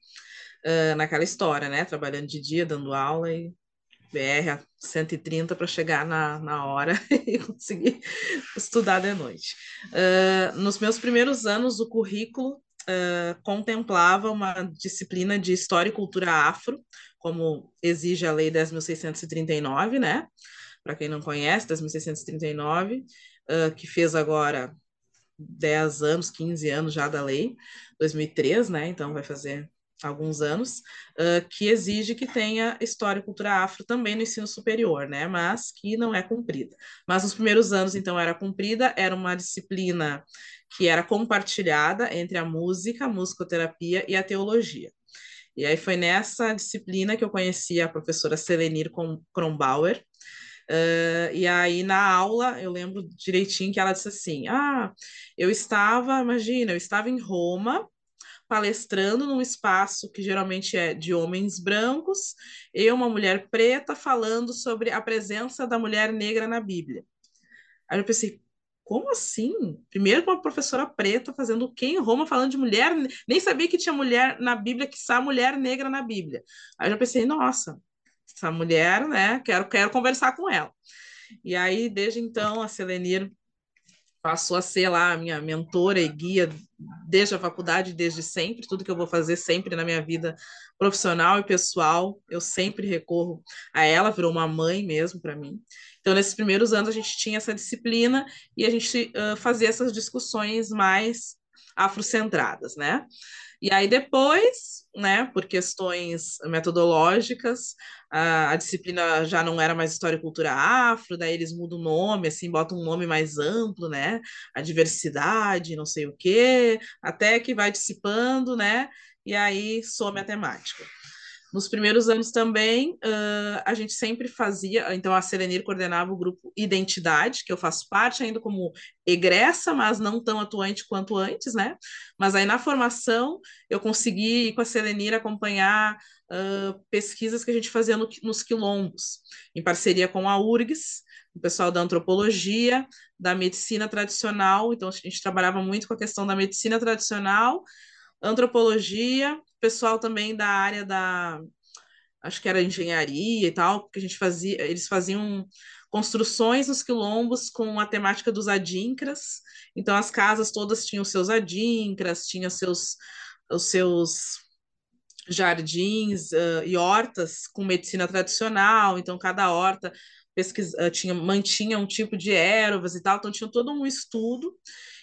Uh, naquela história, né, trabalhando de dia, dando aula e BR 130 para chegar na, na hora e conseguir estudar de noite. Uh, nos meus primeiros anos, o currículo uh, contemplava uma disciplina de História e Cultura Afro, como exige a Lei 10.639, né? Para quem não conhece, 10.639, uh, que fez agora 10 anos, 15 anos já da lei, 2003, né? Então vai fazer alguns anos, uh, que exige que tenha história e cultura afro também no ensino superior, né? Mas que não é cumprida. Mas nos primeiros anos, então, era cumprida, era uma disciplina que era compartilhada entre a música, a musicoterapia e a teologia. E aí foi nessa disciplina que eu conheci a professora Selenir Kronbauer. Uh, e aí na aula eu lembro direitinho que ela disse assim: Ah, eu estava, imagina, eu estava em Roma palestrando num espaço que geralmente é de homens brancos, eu, uma mulher preta, falando sobre a presença da mulher negra na Bíblia. Aí eu pensei, como assim? Primeiro uma professora preta fazendo o quê em Roma, falando de mulher, nem sabia que tinha mulher na Bíblia, que está mulher negra na Bíblia. Aí eu pensei, nossa, essa mulher, né, quero, quero conversar com ela. E aí, desde então, a Selenir passou a ser lá a minha mentora e guia desde a faculdade, desde sempre, tudo que eu vou fazer sempre na minha vida profissional e pessoal, eu sempre recorro a ela, virou uma mãe mesmo para mim. Então, nesses primeiros anos, a gente tinha essa disciplina e a gente uh, fazia essas discussões mais afrocentradas, né? E aí depois, né, por questões metodológicas, a, a, disciplina já não era mais História e Cultura Afro, daí eles mudam o nome, assim, botam um nome mais amplo, né, a diversidade, não sei o quê, até que vai dissipando, né, e aí some a temática. Nos primeiros anos também, uh, a gente sempre fazia, então a Serenir coordenava o grupo Identidade, que eu faço parte ainda como egressa, mas não tão atuante quanto antes, né? Mas aí na formação eu consegui ir com a Serenir acompanhar uh, pesquisas que a gente fazia no, nos quilombos, em parceria com a URGS, o pessoal da antropologia, da medicina tradicional, então a gente trabalhava muito com a questão da medicina tradicional, antropologia, pessoal também da área da acho que era engenharia e tal, porque a gente fazia, eles faziam construções nos quilombos com a temática dos adinkras. Então as casas todas tinham seus adinkras, tinham seus os seus jardins uh, e hortas com medicina tradicional. Então cada horta pesquisa, tinha mantinha um tipo de ervas e tal, então tinha todo um estudo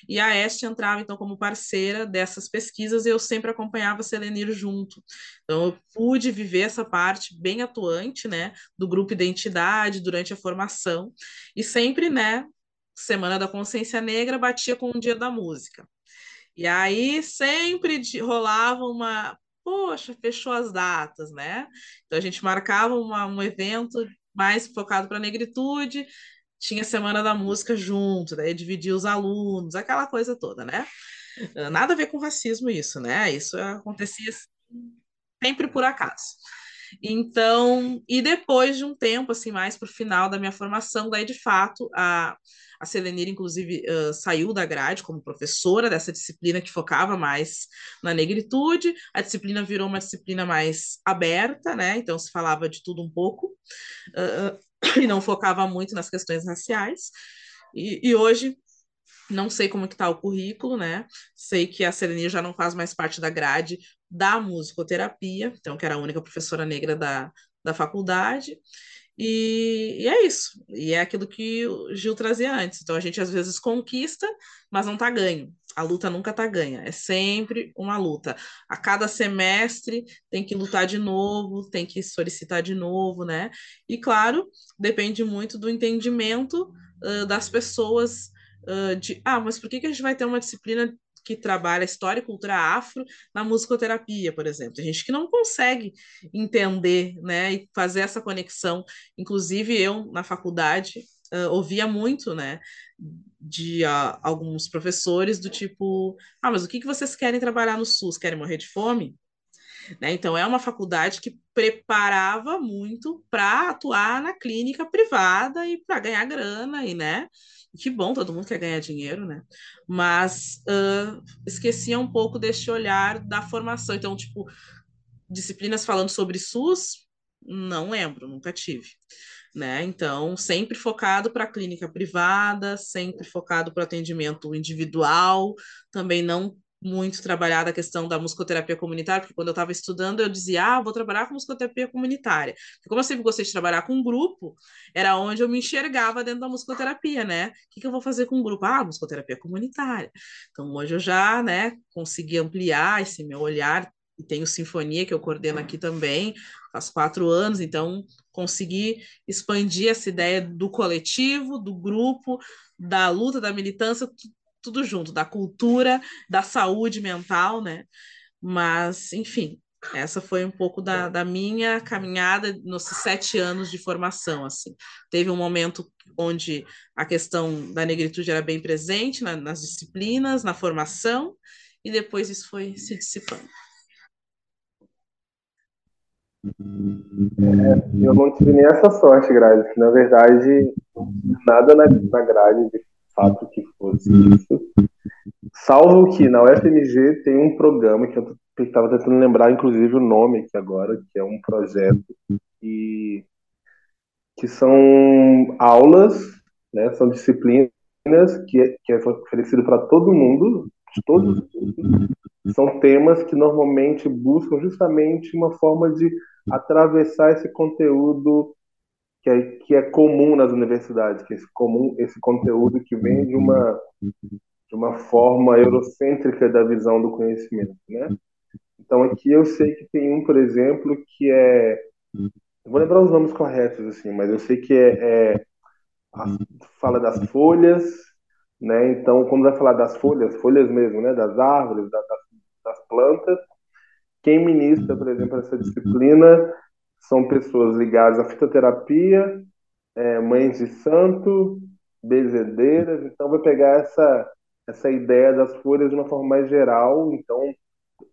e a Este entrava, então, como parceira dessas pesquisas, e eu sempre acompanhava a Selenir junto. Então, eu pude viver essa parte bem atuante, né, do grupo Identidade durante a formação, e sempre, né, Semana da Consciência Negra batia com o Dia da Música. E aí sempre rolava uma, poxa, fechou as datas, né? Então a gente marcava uma, um evento mais focado para a negritude, tinha Semana da Música junto, daí dividia os alunos, aquela coisa toda, né? Ah, nada a ver com racismo isso, né? Isso acontecia sempre por acaso. Então, e depois de um tempo, assim, mais para o final da minha formação, daí de fato a, a Selenira, inclusive, uh, saiu da grade como professora dessa disciplina que focava mais na negritude. A disciplina virou uma disciplina mais aberta, né? Então se falava de tudo um pouco. Uh, e não focava muito nas questões raciais. E, e hoje não sei como que está o currículo, né? Sei que a Serenia já não faz mais parte da grade da musicoterapia, então que era a única professora negra da, da faculdade. E, e, é isso. E é aquilo que o Gil trazia antes. Então a gente às vezes conquista, mas não tá ganho. A luta nunca tá ganha. É sempre uma luta. A cada semestre tem que lutar de novo, tem que solicitar de novo, né? E claro, depende muito do entendimento uh, das pessoas uh, de ah, mas por que, que a gente vai ter uma disciplina que trabalha história e cultura afro na musicoterapia, por exemplo. Tem gente que não consegue entender, né, e fazer essa conexão. Inclusive eu na faculdade uh, ouvia muito, né, de uh, alguns professores do tipo, ah, mas o que que vocês querem trabalhar no SUS? Querem morrer de fome? Né? Então, é uma faculdade que preparava muito para atuar na clínica privada e para ganhar grana, e né? Que bom, todo mundo quer ganhar dinheiro, né? Mas uh, esquecia um pouco deste olhar da formação. Então, tipo, disciplinas falando sobre SUS, não lembro, nunca tive. Né? Então, sempre focado para a clínica privada, sempre focado para atendimento individual, também não muito trabalhada a questão da musicoterapia comunitária, porque quando eu estava estudando, eu dizia, ah, vou trabalhar com musicoterapia comunitária. Porque como eu sempre gostei de trabalhar com grupo, era onde eu me enxergava dentro da musicoterapia, né? O que, que eu vou fazer com um grupo? Ah, musicoterapia comunitária. Então, hoje eu já, né, consegui ampliar esse meu olhar, e tenho Sinfonia, que eu coordeno aqui também, faz quatro anos, então consegui expandir essa ideia do coletivo, do grupo, da luta, da militância, tudo junto, da cultura, da saúde mental, né? Mas, enfim, essa foi um pouco da, da minha caminhada nos sete anos de formação, assim. Teve um momento onde a questão da negritude era bem presente na, nas disciplinas, na formação, e depois isso foi se dissipando. É, eu não tive nem essa sorte, Grade. Na verdade, nada na, na grade de fato que fosse uhum. isso. Salvo que na UFMG tem um programa que eu estava tentando lembrar, inclusive, o nome aqui agora, que é um projeto que, que são aulas, né, são disciplinas que, é, que é oferecido para todo mundo, de todos são temas que normalmente buscam justamente uma forma de atravessar esse conteúdo que é, que é comum nas universidades, que é esse comum esse conteúdo que vem de uma de uma forma eurocêntrica da visão do conhecimento, né? Então aqui eu sei que tem um, por exemplo, que é. Eu vou lembrar os nomes corretos, assim, mas eu sei que é, é fala das folhas, né? Então, quando vai falar das folhas, folhas mesmo, né? Das árvores, das, das plantas, quem ministra, por exemplo, essa disciplina são pessoas ligadas à fitoterapia, é, mães de santo, bezedeiras. Então, vai pegar essa essa ideia das folhas de uma forma mais geral. Então,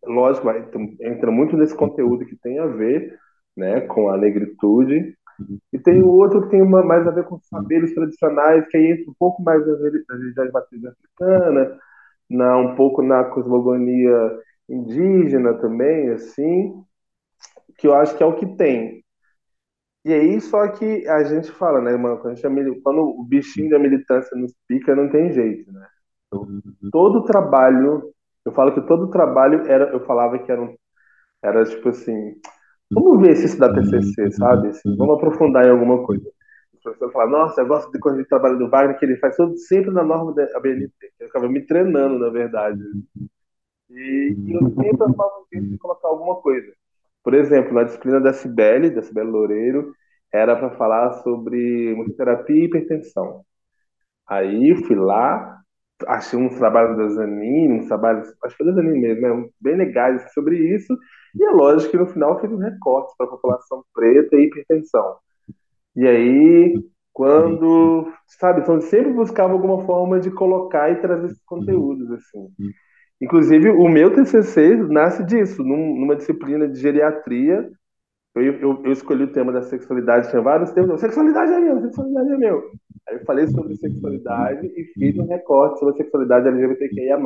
lógico, vai, entra muito nesse conteúdo que tem a ver, né, com a negritude e tem o outro que tem uma, mais a ver com saberes tradicionais, que aí entra um pouco mais nas religiões matrizes africanas, na, um pouco na cosmogonia indígena também, assim, que eu acho que é o que tem. E aí, só que a gente fala, né, mano, quando, gente, quando o bichinho da militância nos pica, não tem jeito, né? Então, todo trabalho, eu falo que todo trabalho era, eu falava que era, um, era tipo assim, Vamos ver se isso dá TCC, sabe? Assim, vamos aprofundar em alguma coisa. O professor fala, nossa, eu gosto de quando de trabalho do Wagner, que ele faz tudo sempre na norma da ABNT. Eu ficava me treinando, na verdade. E, e eu sempre arrumava um jeito de colocar alguma coisa. Por exemplo, na disciplina da Cibele, da Cibele Loureiro, era para falar sobre musicoterapia e hipertensão. Aí fui lá, achei uns trabalhos da Zanini, uns trabalhos, acho que foi da Zanini mesmo, né, bem legais sobre isso, e é lógico que no final fiz um recorte para a população preta e hipertensão. E aí, quando, sabe, então sempre buscava alguma forma de colocar e trazer esses conteúdos, assim. Inclusive, o meu TCC nasce disso, num, numa disciplina de geriatria, eu, eu, eu, escolhi o tema da sexualidade, tinha vários temas. Sexualidade é meu, sexualidade é meu. Aí eu falei sobre sexualidade e fiz um recorte sobre sexualidade LGBTQIA.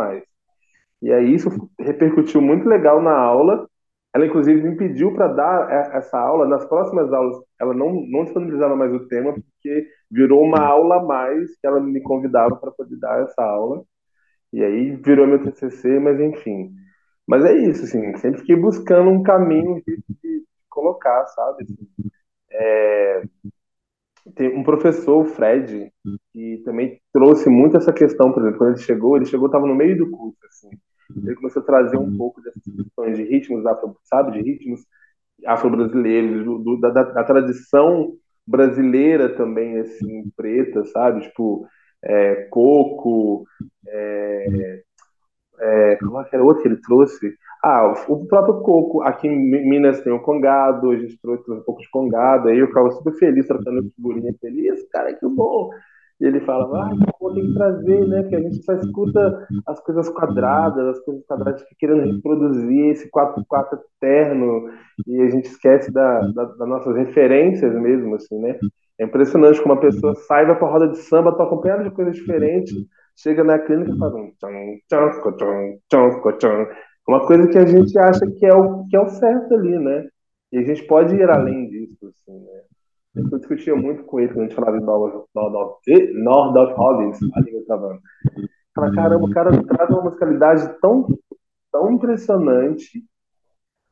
E aí isso repercutiu muito legal na aula. Ela, inclusive, me pediu para dar essa aula. Nas próximas aulas, ela não, não disponibilizava mais o tema, porque virou uma aula a mais que ela me convidava para poder dar essa aula. E aí virou meu TCC, mas enfim. Mas é isso, assim, sempre fiquei buscando um caminho de, de colocar, sabe? É, tem um professor, o Fred, que também trouxe muito essa questão, por exemplo, quando ele chegou, ele chegou, estava no meio do curso, assim, ele começou a trazer um pouco dessas questões de ritmos afro, sabe, de ritmos afro-brasileiros, da, da, da, tradição brasileira também, assim, preta, sabe, tipo, é, coco, é, é, como é que era outro que ele trouxe? Ah, o próprio coco. Aqui em Minas tem o congado, a gente trouxe um pouco de congado, aí eu ficava super feliz tratando figurinha feliz, cara, que bom. E ele falava, ah, pô, tem que trazer, né? Porque a gente só escuta as coisas quadradas, as coisas quadradas que querendo reproduzir esse 4x4 eterno, e a gente esquece da, da, das nossas referências mesmo, assim, né? É impressionante como uma pessoa sai, vai pra roda de samba, tá acompanhada de coisas diferentes, chega na clínica e faz um tchon, tchon, tchon, tchon, tchon, uma coisa que a gente acha que é o, que é o certo ali, né? E a gente pode ir além disso, assim, né? Eu discutia muito com ele quando a gente falava em Nordorf Hobbins, a língua travando. Fala, caramba, o cara traz uma musicalidade tão, tão impressionante,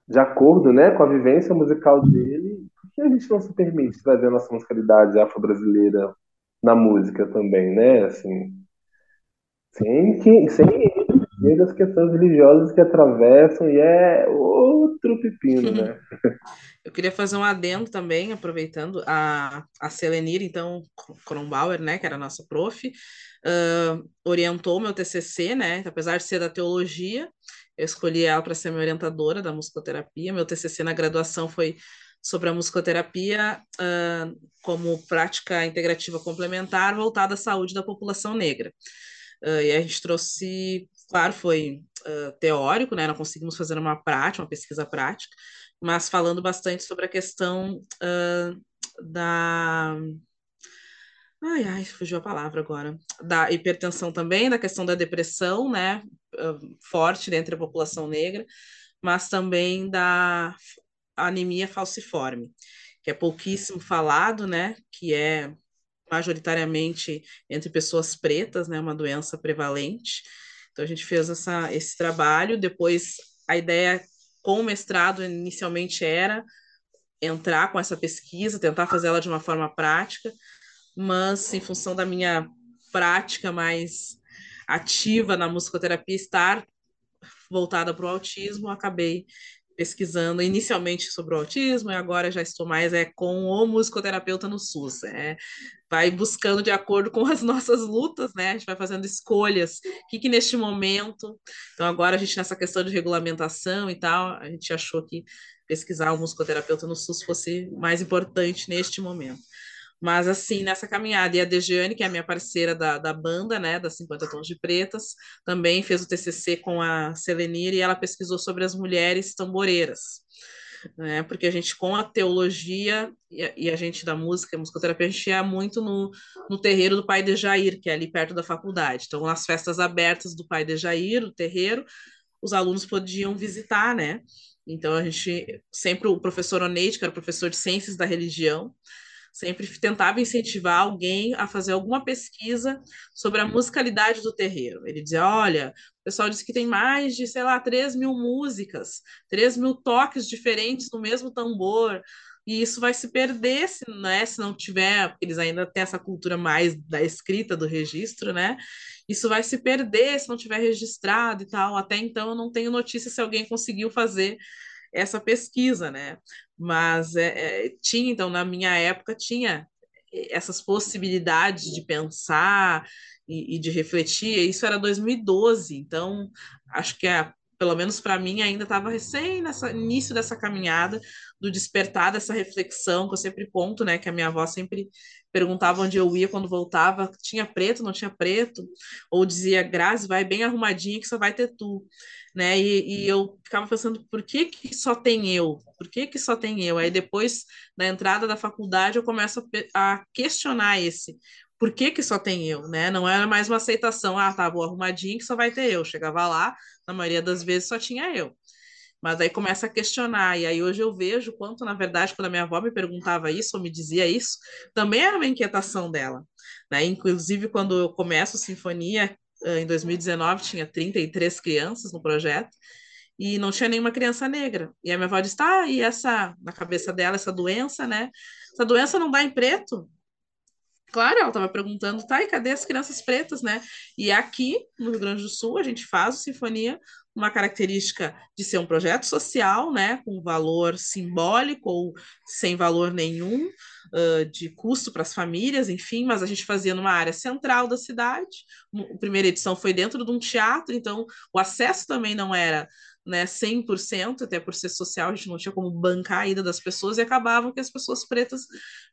de acordo né, com a vivência musical dele, que a gente não se permite trazer a nossa musicalidade afro-brasileira na música também, né? Assim, sem, que, sem das questões religiosas que atravessam, e é outro pepino, né? Eu queria fazer um adendo também, aproveitando a, a Selenir, então, Kronbauer, né, que era a nossa prof, uh, orientou meu TCC, né, apesar de ser da teologia, eu escolhi ela para ser minha orientadora da musicoterapia, meu TCC na graduação foi sobre a musicoterapia uh, como prática integrativa complementar voltada à saúde da população negra. Uh, e a gente trouxe claro, foi uh, teórico, né? Não conseguimos fazer uma prática, uma pesquisa prática, mas falando bastante sobre a questão da. Ai, ai, fugiu a palavra agora. Da hipertensão também, da questão da depressão, né? Forte dentro da população negra, mas também da anemia falciforme, que é pouquíssimo falado, né? Que é majoritariamente entre pessoas pretas, né? Uma doença prevalente então a gente fez essa, esse trabalho, depois a ideia com o mestrado inicialmente era entrar com essa pesquisa, tentar fazer ela de uma forma prática, mas em função da minha prática mais ativa na musicoterapia, estar voltada para o autismo, acabei pesquisando inicialmente sobre o autismo e agora já estou mais é com o musicoterapeuta no SUS. É, vai buscando de acordo com as nossas lutas, né? A gente vai fazendo escolhas. O que, que neste momento. Então, agora a gente, nessa questão de regulamentação e tal, a gente achou que pesquisar o musicoterapeuta no SUS fosse mais importante neste momento. Mas, assim, nessa caminhada, e a Dejiane, que é a minha parceira da, da banda, né, das 50 Tons de Pretas, também fez o TCC com a Selenir e ela pesquisou sobre as mulheres tamboreiras. Né, porque a gente, com a teologia e a, e a gente da música, a musicoterapia, a gente ia muito no, no terreiro do pai de Jair, que é ali perto da faculdade. Então, nas festas abertas do pai de Jair, o terreiro, os alunos podiam visitar, né? Então, a gente, sempre o professor Oneide, que era professor de ciências da religião, sempre tentava incentivar alguém a fazer alguma pesquisa sobre a musicalidade do terreiro. Ele dizia: olha, o pessoal disse que tem mais de, sei lá, 3 mil músicas, 3 mil toques diferentes no mesmo tambor. E isso vai se perder se, né, se não tiver, eles ainda têm essa cultura mais da escrita, do registro, né? Isso vai se perder se não tiver registrado e tal. Até então eu não tenho notícia se alguém conseguiu fazer essa pesquisa, né? Mas é, é, tinha, então, na minha época, tinha essas possibilidades de pensar e, e de refletir, isso era 2012, então acho que é, pelo menos para mim ainda estava recém nessa início dessa caminhada do despertar dessa reflexão que eu sempre conto, né, que a minha avó sempre perguntava onde eu ia quando voltava, tinha preto, não tinha preto, ou dizia, Grazi, vai bem arrumadinha que só vai ter tu, né, e, e, eu ficava pensando, por que que só tem eu? Por que que só tem eu? Aí depois, da entrada da faculdade, eu começo a, a questionar esse, por que que só tem eu, né? Não era mais uma aceitação, ah, tá, vou arrumadinho que só vai ter eu. Chegava lá, na maioria das vezes só tinha eu. Mas aí começa a questionar, e aí hoje eu vejo quanto, na verdade, quando a minha avó me perguntava isso, ou me dizia isso, também era uma inquietação dela. Né? Inclusive, quando eu começo Sinfonia, em 2019, tinha 33 crianças no projeto, e não tinha nenhuma criança negra. E a minha avó disse, tá, e essa, na cabeça dela, essa doença, né? Essa doença não dá em preto? Claro, ela estava perguntando, tá, e cadê as crianças pretas, né? E aqui, no Rio Grande do Sul, a gente faz o Sinfonia uma característica de ser um projeto social, né, com valor simbólico ou sem valor nenhum, uh, de custo para as famílias, enfim, mas a gente fazia numa área central da cidade. A primeira edição foi dentro de um teatro, então o acesso também não era né, 100%, até por ser social, a gente não tinha como bancar a ida das pessoas e acabavam que as pessoas pretas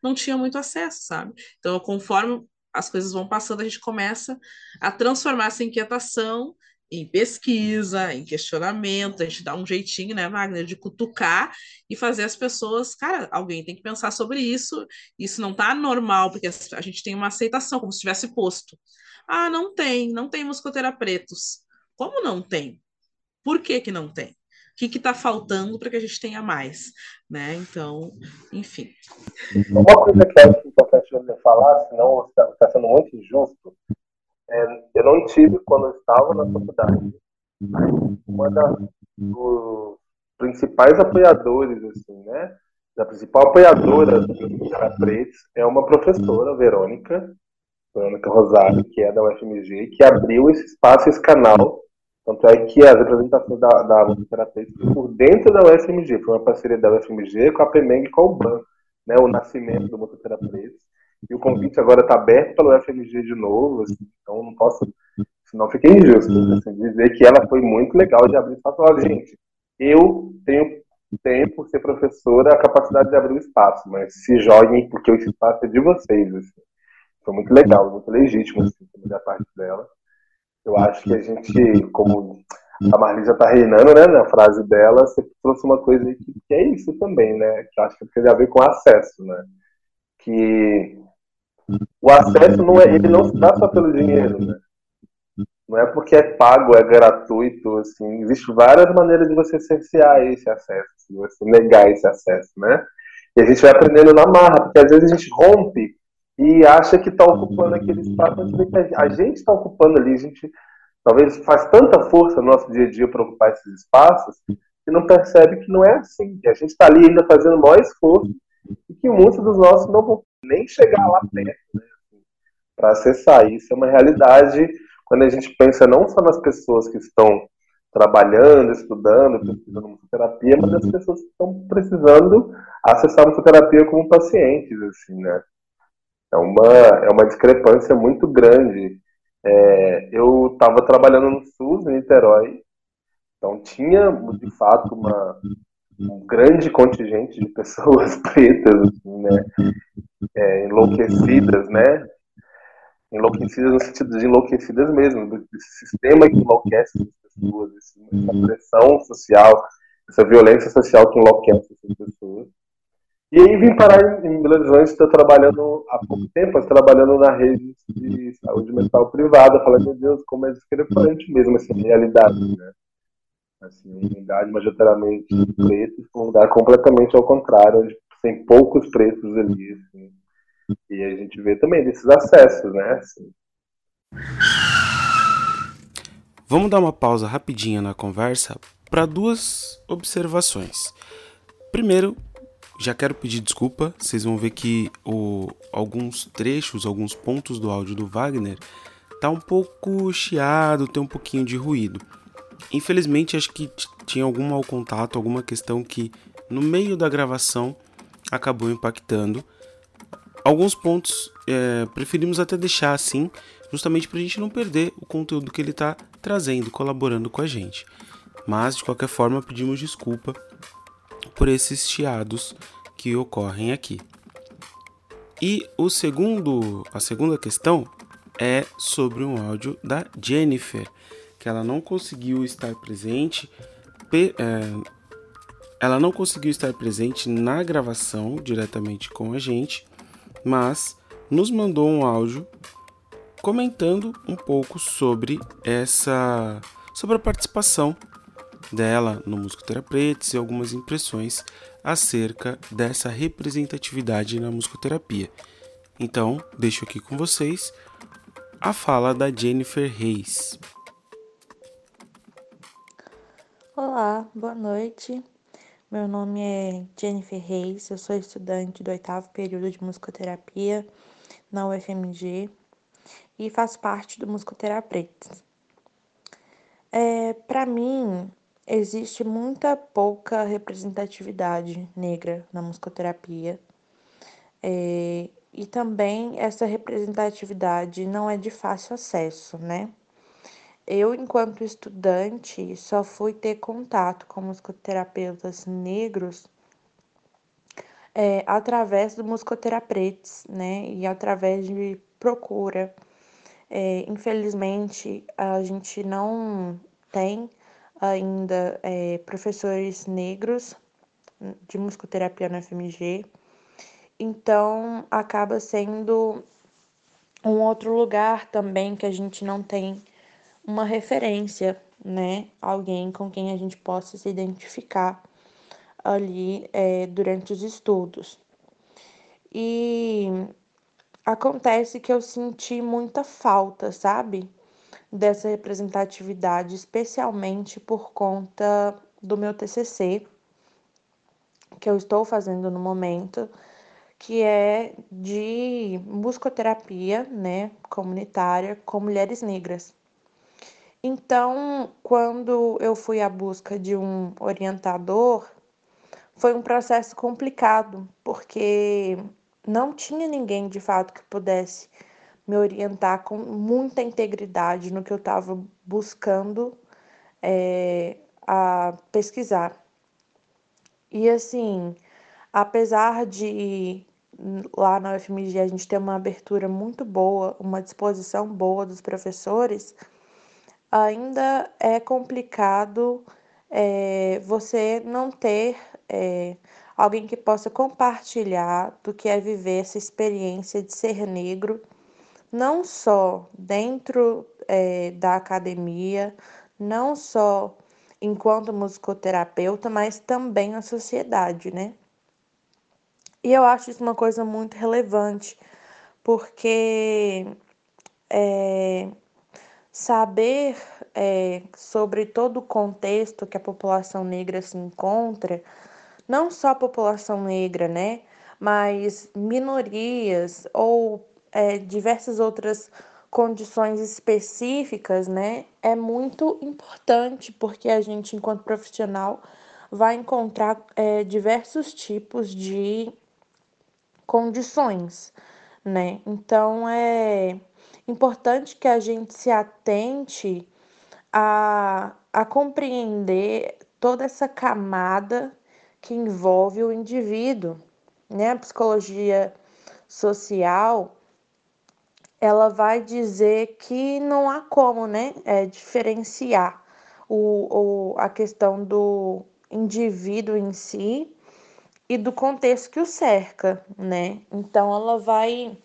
não tinham muito acesso, sabe? Então, conforme as coisas vão passando, a gente começa a transformar essa inquietação em pesquisa, em questionamento, a gente dá um jeitinho, né, Wagner, de cutucar e fazer as pessoas, cara, alguém tem que pensar sobre isso, isso não tá normal, porque a gente tem uma aceitação, como se tivesse posto. Ah, não tem, não tem muscoterapeutas. Como não tem? Por que que não tem? O que está faltando para que a gente tenha mais, né? Então, enfim. Uma coisa que eu acho importante você falar, senão está sendo muito injusto, é, eu não tive quando eu estava na faculdade. Uma das principais apoiadores, assim, né? A principal apoiadora do Pretos é uma professora, Verônica, Verônica Rosário, que é da UFMG, que abriu esse espaço, esse canal. Tanto é que as representações da, da musicoterapia por dentro da UFMG. Foi uma parceria da UFMG com a PEMEG e com o BAN, né, o nascimento do musicoterapeuta. E o convite agora está aberto pelo FMG de novo, assim, então não posso, senão fiquei injusto, assim, dizer que ela foi muito legal de abrir espaço. Olha, gente, eu tenho, tenho, por ser professora, a capacidade de abrir o espaço, mas se joguem, porque o espaço é de vocês. Assim. Foi muito legal, muito legítimo assim, da parte dela. Eu acho que a gente, como a Marli já está reinando, né, na frase dela, você trouxe uma coisa que, que é isso também, né, que acho que tem a ver com acesso, né, que o acesso não é, ele não se dá só pelo dinheiro, né? Não é porque é pago, é gratuito, assim, existem várias maneiras de você cercear esse acesso, de você negar esse acesso, né? E a gente vai aprendendo na marra, porque às vezes a gente rompe e acha que está ocupando aquele espaço, a gente está ocupando ali, a gente talvez faz tanta força no nosso dia a dia para ocupar esses espaços que não percebe que não é assim, que a gente está ali ainda fazendo o maior esforço e que muitos dos nossos não vão nem chegar lá perto, né? Para acessar. Isso é uma realidade quando a gente pensa não só nas pessoas que estão trabalhando, estudando, pesquisando musicoterapia, mas as pessoas que estão precisando acessar a musicoterapia como pacientes, assim, né? É uma, é uma discrepância muito grande. É, eu estava trabalhando no SUS, em Niterói, então tinha, de fato, uma, um grande contingente de pessoas pretas, assim, né? É, enlouquecidas, né? Enlouquecidas no sentido de enlouquecidas mesmo, desse sistema que enlouquece as pessoas, essa pressão social, essa violência social que enlouquece as pessoas. E aí vim parar em Belo Horizonte, estou trabalhando há pouco tempo, estou trabalhando na rede de saúde mental privada, falando, meu Deus, como é discrepante mesmo essa realidade, né? Assim, uma unidade majoritariamente preta, um lugar completamente ao contrário, onde tem poucos pretos ali, assim. E a gente vê também desses acessos, né? Assim. Vamos dar uma pausa rapidinha na conversa para duas observações. Primeiro, já quero pedir desculpa, vocês vão ver que o, alguns trechos, alguns pontos do áudio do Wagner tá um pouco chiado, tem um pouquinho de ruído. Infelizmente, acho que tinha algum mau contato, alguma questão que no meio da gravação acabou impactando. Alguns pontos é, preferimos até deixar assim, justamente para a gente não perder o conteúdo que ele está trazendo, colaborando com a gente. Mas de qualquer forma, pedimos desculpa por esses chiados que ocorrem aqui. E o segundo, a segunda questão é sobre um áudio da Jennifer, que ela não conseguiu estar presente, é, ela não conseguiu estar presente na gravação diretamente com a gente, mas nos mandou um áudio comentando um pouco sobre essa sobre a participação dela no Musicoterapeutas e algumas impressões acerca dessa representatividade na musicoterapia. Então, deixo aqui com vocês a fala da Jennifer Reis. Olá, boa noite. Meu nome é Jennifer Reis, eu sou estudante do oitavo período de musicoterapia na UFMG e faço parte do Musicoterapeutas. É, Para mim, existe muita pouca representatividade negra na musicoterapia. É, e também essa representatividade não é de fácil acesso, né? Eu, enquanto estudante, só fui ter contato com musicoterapeutas negros é, através do musicoterapeutas, né? E através de procura. É, infelizmente, a gente não tem ainda é, professores negros de musicoterapia na FMG, então acaba sendo um outro lugar também que a gente não tem uma referência, né? Alguém com quem a gente possa se identificar ali é, durante os estudos. E acontece que eu senti muita falta, sabe? Dessa representatividade, especialmente por conta do meu TCC, que eu estou fazendo no momento, que é de musicoterapia, né, comunitária com mulheres negras. Então, quando eu fui à busca de um orientador, foi um processo complicado, porque não tinha ninguém de fato que pudesse me orientar com muita integridade no que eu estava buscando é, a pesquisar. E assim, apesar de lá na UFMG a gente ter uma abertura muito boa, uma disposição boa dos professores, ainda é complicado é, você não ter é, alguém que possa compartilhar do que é viver essa experiência de ser negro não só dentro é, da academia, não só enquanto musicoterapeuta, mas também na sociedade, né? E eu acho isso uma coisa muito relevante, porque é, saber é, sobre todo o contexto que a população negra se encontra, não só a população negra, né? Mas minorias ou é, diversas outras condições específicas, né, é muito importante porque a gente, enquanto profissional, vai encontrar é, diversos tipos de condições, né? Então é importante que a gente se atente a, a compreender toda essa camada que envolve o indivíduo, né? A psicologia social ela vai dizer que não há como, né, é, diferenciar o, o, a questão do indivíduo em si e do contexto que o cerca, né? Então ela vai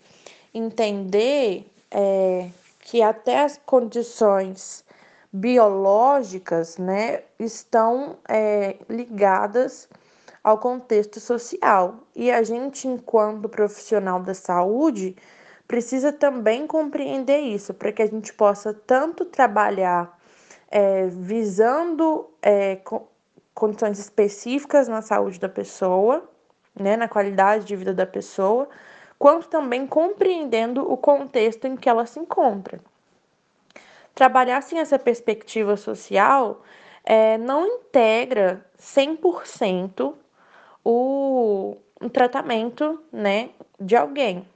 entender é, que até as condições biológicas, né, estão é, ligadas ao contexto social. E a gente, enquanto profissional da saúde, precisa também compreender isso, para que a gente possa tanto trabalhar é, visando é, condições específicas na saúde da pessoa, né, na qualidade de vida da pessoa, quanto também compreendendo o contexto em que ela se encontra. Trabalhar sem essa perspectiva social é, não integra 100% o, o tratamento né, de alguém.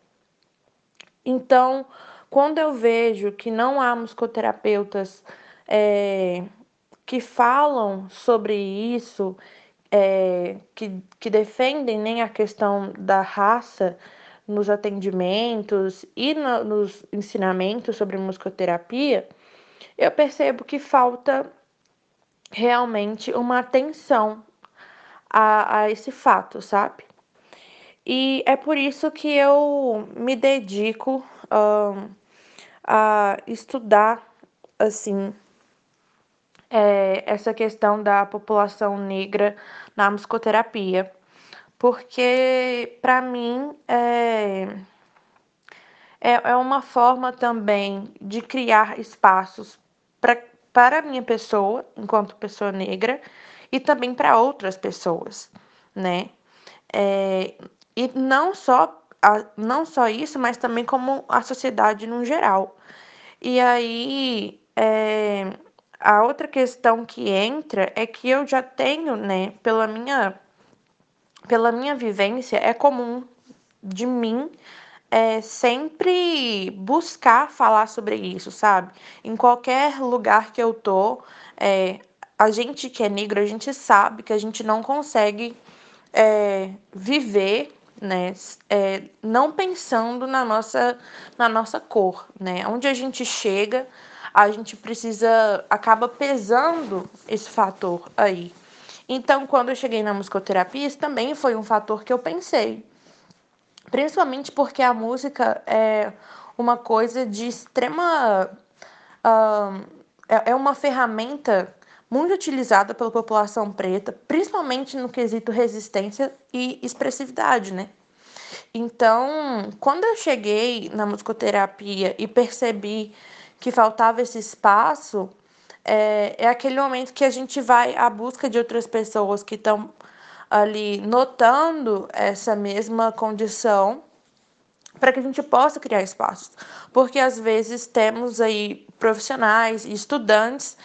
Então, quando eu vejo que não há musicoterapeutas é, que falam sobre isso, é, que, que defendem nem a questão da raça nos atendimentos e no, nos ensinamentos sobre musicoterapia, eu percebo que falta realmente uma atenção a, a esse fato, sabe? E é por isso que eu me dedico a estudar, assim, é, essa questão da população negra na musicoterapia, porque para mim é, é, é uma forma também de criar espaços pra, para a minha pessoa, enquanto pessoa negra, e também para outras pessoas, né? É, e não só, a, não só isso, mas também como a sociedade no geral. E aí, é, a outra questão que entra é que eu já tenho, né, pela minha, pela minha vivência, é comum de mim é, sempre buscar falar sobre isso, sabe? Em qualquer lugar que eu tô, é, a gente que é negro, a gente sabe que a gente não consegue é, viver né? É, não pensando na nossa, na nossa cor, né? Onde a gente chega, a gente precisa, acaba pesando esse fator aí. Então, quando eu cheguei na musicoterapia, isso também foi um fator que eu pensei. Principalmente porque a música é uma coisa de extrema. Uh, é uma ferramenta muito utilizada pela população preta, principalmente no quesito resistência e expressividade, né? Então, quando eu cheguei na musicoterapia e percebi que faltava esse espaço, é, é aquele momento que a gente vai à busca de outras pessoas que estão ali notando essa mesma condição para que a gente possa criar espaços. Porque às vezes temos aí profissionais e estudantes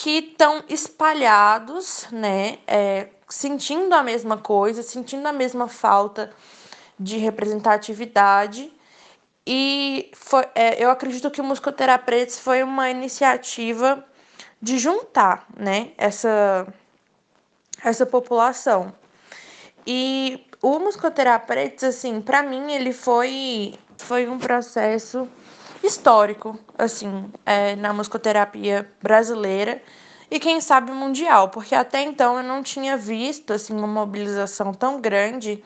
que estão espalhados, né, é, sentindo a mesma coisa, sentindo a mesma falta de representatividade. E foi, é, eu acredito que o Musicoterapeutas foi uma iniciativa de juntar né, essa, essa população. E o Musicoterapeutas, assim, para mim, ele foi, foi um processo histórico, assim, é, na musicoterapia brasileira e quem sabe mundial, porque até então eu não tinha visto assim uma mobilização tão grande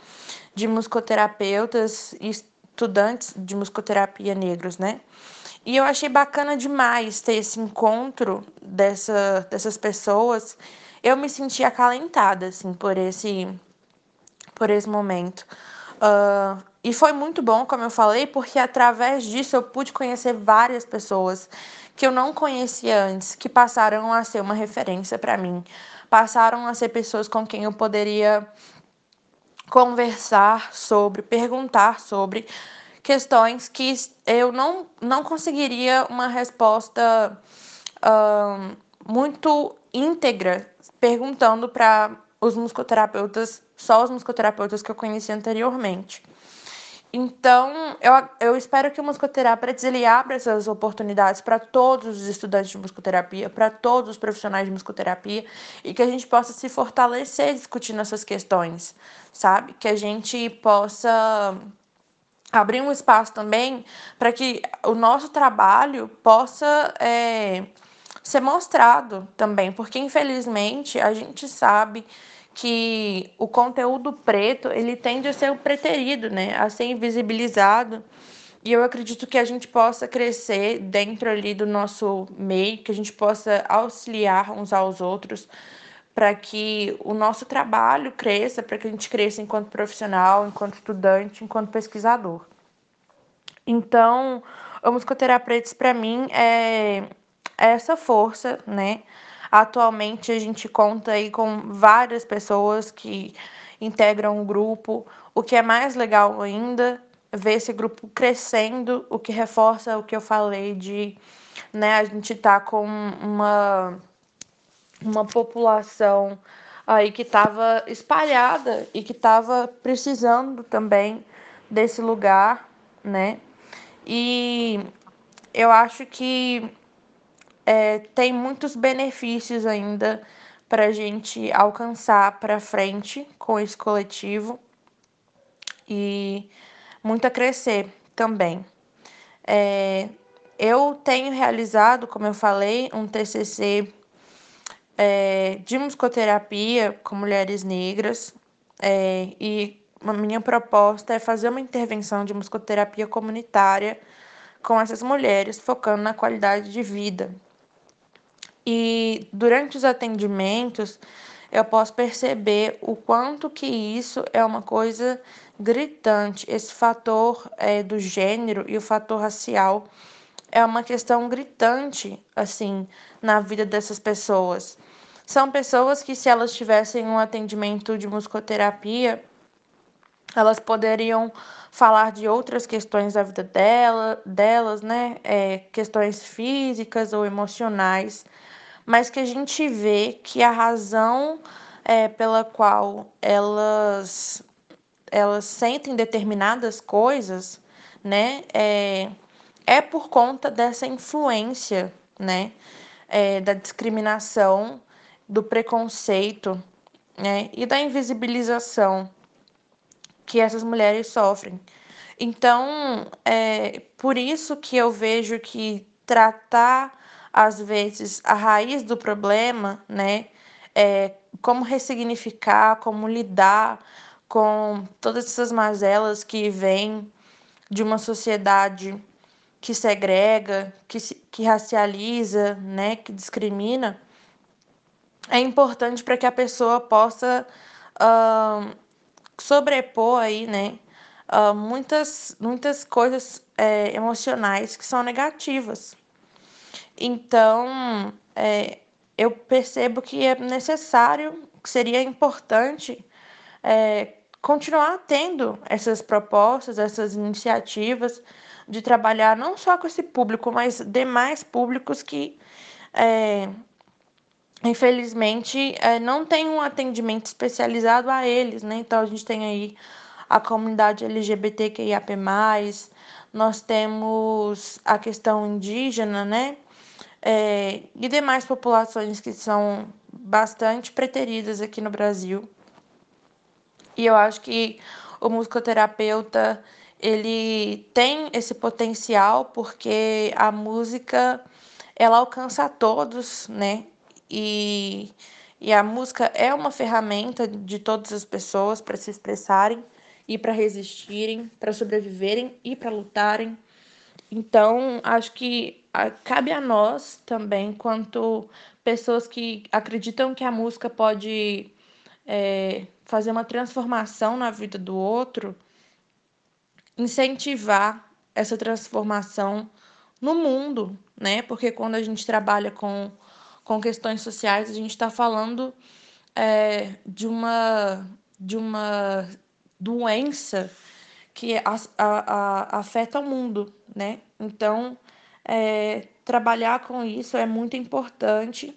de musicoterapeutas e estudantes de musicoterapia negros, né? E eu achei bacana demais ter esse encontro dessa, dessas pessoas. Eu me senti acalentada, assim, por esse, por esse momento. Uh, e foi muito bom, como eu falei, porque através disso eu pude conhecer várias pessoas que eu não conhecia antes, que passaram a ser uma referência para mim, passaram a ser pessoas com quem eu poderia conversar sobre, perguntar sobre, questões que eu não, não conseguiria uma resposta uh, muito íntegra perguntando para os musicoterapeutas, só os musicoterapeutas que eu conheci anteriormente. Então, eu, eu espero que o Musicoterapeutas ele abra essas oportunidades para todos os estudantes de musicoterapia, para todos os profissionais de musicoterapia, e que a gente possa se fortalecer discutindo essas questões, sabe? Que a gente possa abrir um espaço também para que o nosso trabalho possa é, ser mostrado também, porque infelizmente a gente sabe que o conteúdo preto ele tende a ser o preterido, né, a ser invisibilizado. E eu acredito que a gente possa crescer dentro ali do nosso meio, que a gente possa auxiliar uns aos outros para que o nosso trabalho cresça, para que a gente cresça enquanto profissional, enquanto estudante, enquanto pesquisador. Então, o musicoterapeutas para mim é, é essa força, né? Atualmente a gente conta aí com várias pessoas que integram o grupo, o que é mais legal ainda, ver esse grupo crescendo, o que reforça o que eu falei de né, a gente tá com uma, uma população aí que estava espalhada e que estava precisando também desse lugar, né? E eu acho que é, tem muitos benefícios ainda para a gente alcançar para frente com esse coletivo e muito a crescer também. É, eu tenho realizado, como eu falei, um TCC é, de musicoterapia com mulheres negras é, e a minha proposta é fazer uma intervenção de musicoterapia comunitária com essas mulheres, focando na qualidade de vida, e durante os atendimentos, eu posso perceber o quanto que isso é uma coisa gritante. Esse fator é, do gênero e o fator racial é uma questão gritante, assim, na vida dessas pessoas. São pessoas que, se elas tivessem um atendimento de musicoterapia, elas poderiam falar de outras questões da vida dela, delas, né? É, questões físicas ou emocionais mas que a gente vê que a razão é, pela qual elas elas sentem determinadas coisas, né, é, é por conta dessa influência, né, é, da discriminação, do preconceito, né, e da invisibilização que essas mulheres sofrem. Então, é por isso que eu vejo que tratar às vezes, a raiz do problema, né? É, como ressignificar, como lidar com todas essas mazelas que vêm de uma sociedade que segrega, que, que racializa, né, que discrimina, é importante para que a pessoa possa uh, sobrepor aí, né, uh, muitas, muitas coisas é, emocionais que são negativas. Então, é, eu percebo que é necessário, que seria importante é, continuar tendo essas propostas, essas iniciativas de trabalhar não só com esse público, mas demais públicos que, é, infelizmente, é, não tem um atendimento especializado a eles, né? Então, a gente tem aí a comunidade LGBTQIAP+, nós temos a questão indígena, né? É, e demais populações que são bastante preteridas aqui no Brasil. E eu acho que o musicoterapeuta ele tem esse potencial porque a música ela alcança a todos, né? E, e a música é uma ferramenta de todas as pessoas para se expressarem e para resistirem, para sobreviverem e para lutarem. Então, acho que cabe a nós também, quanto pessoas que acreditam que a música pode é, fazer uma transformação na vida do outro, incentivar essa transformação no mundo, né? Porque quando a gente trabalha com, com questões sociais, a gente está falando é, de, uma, de uma doença que a, a, a, afeta o mundo, né? Então, é, trabalhar com isso é muito importante,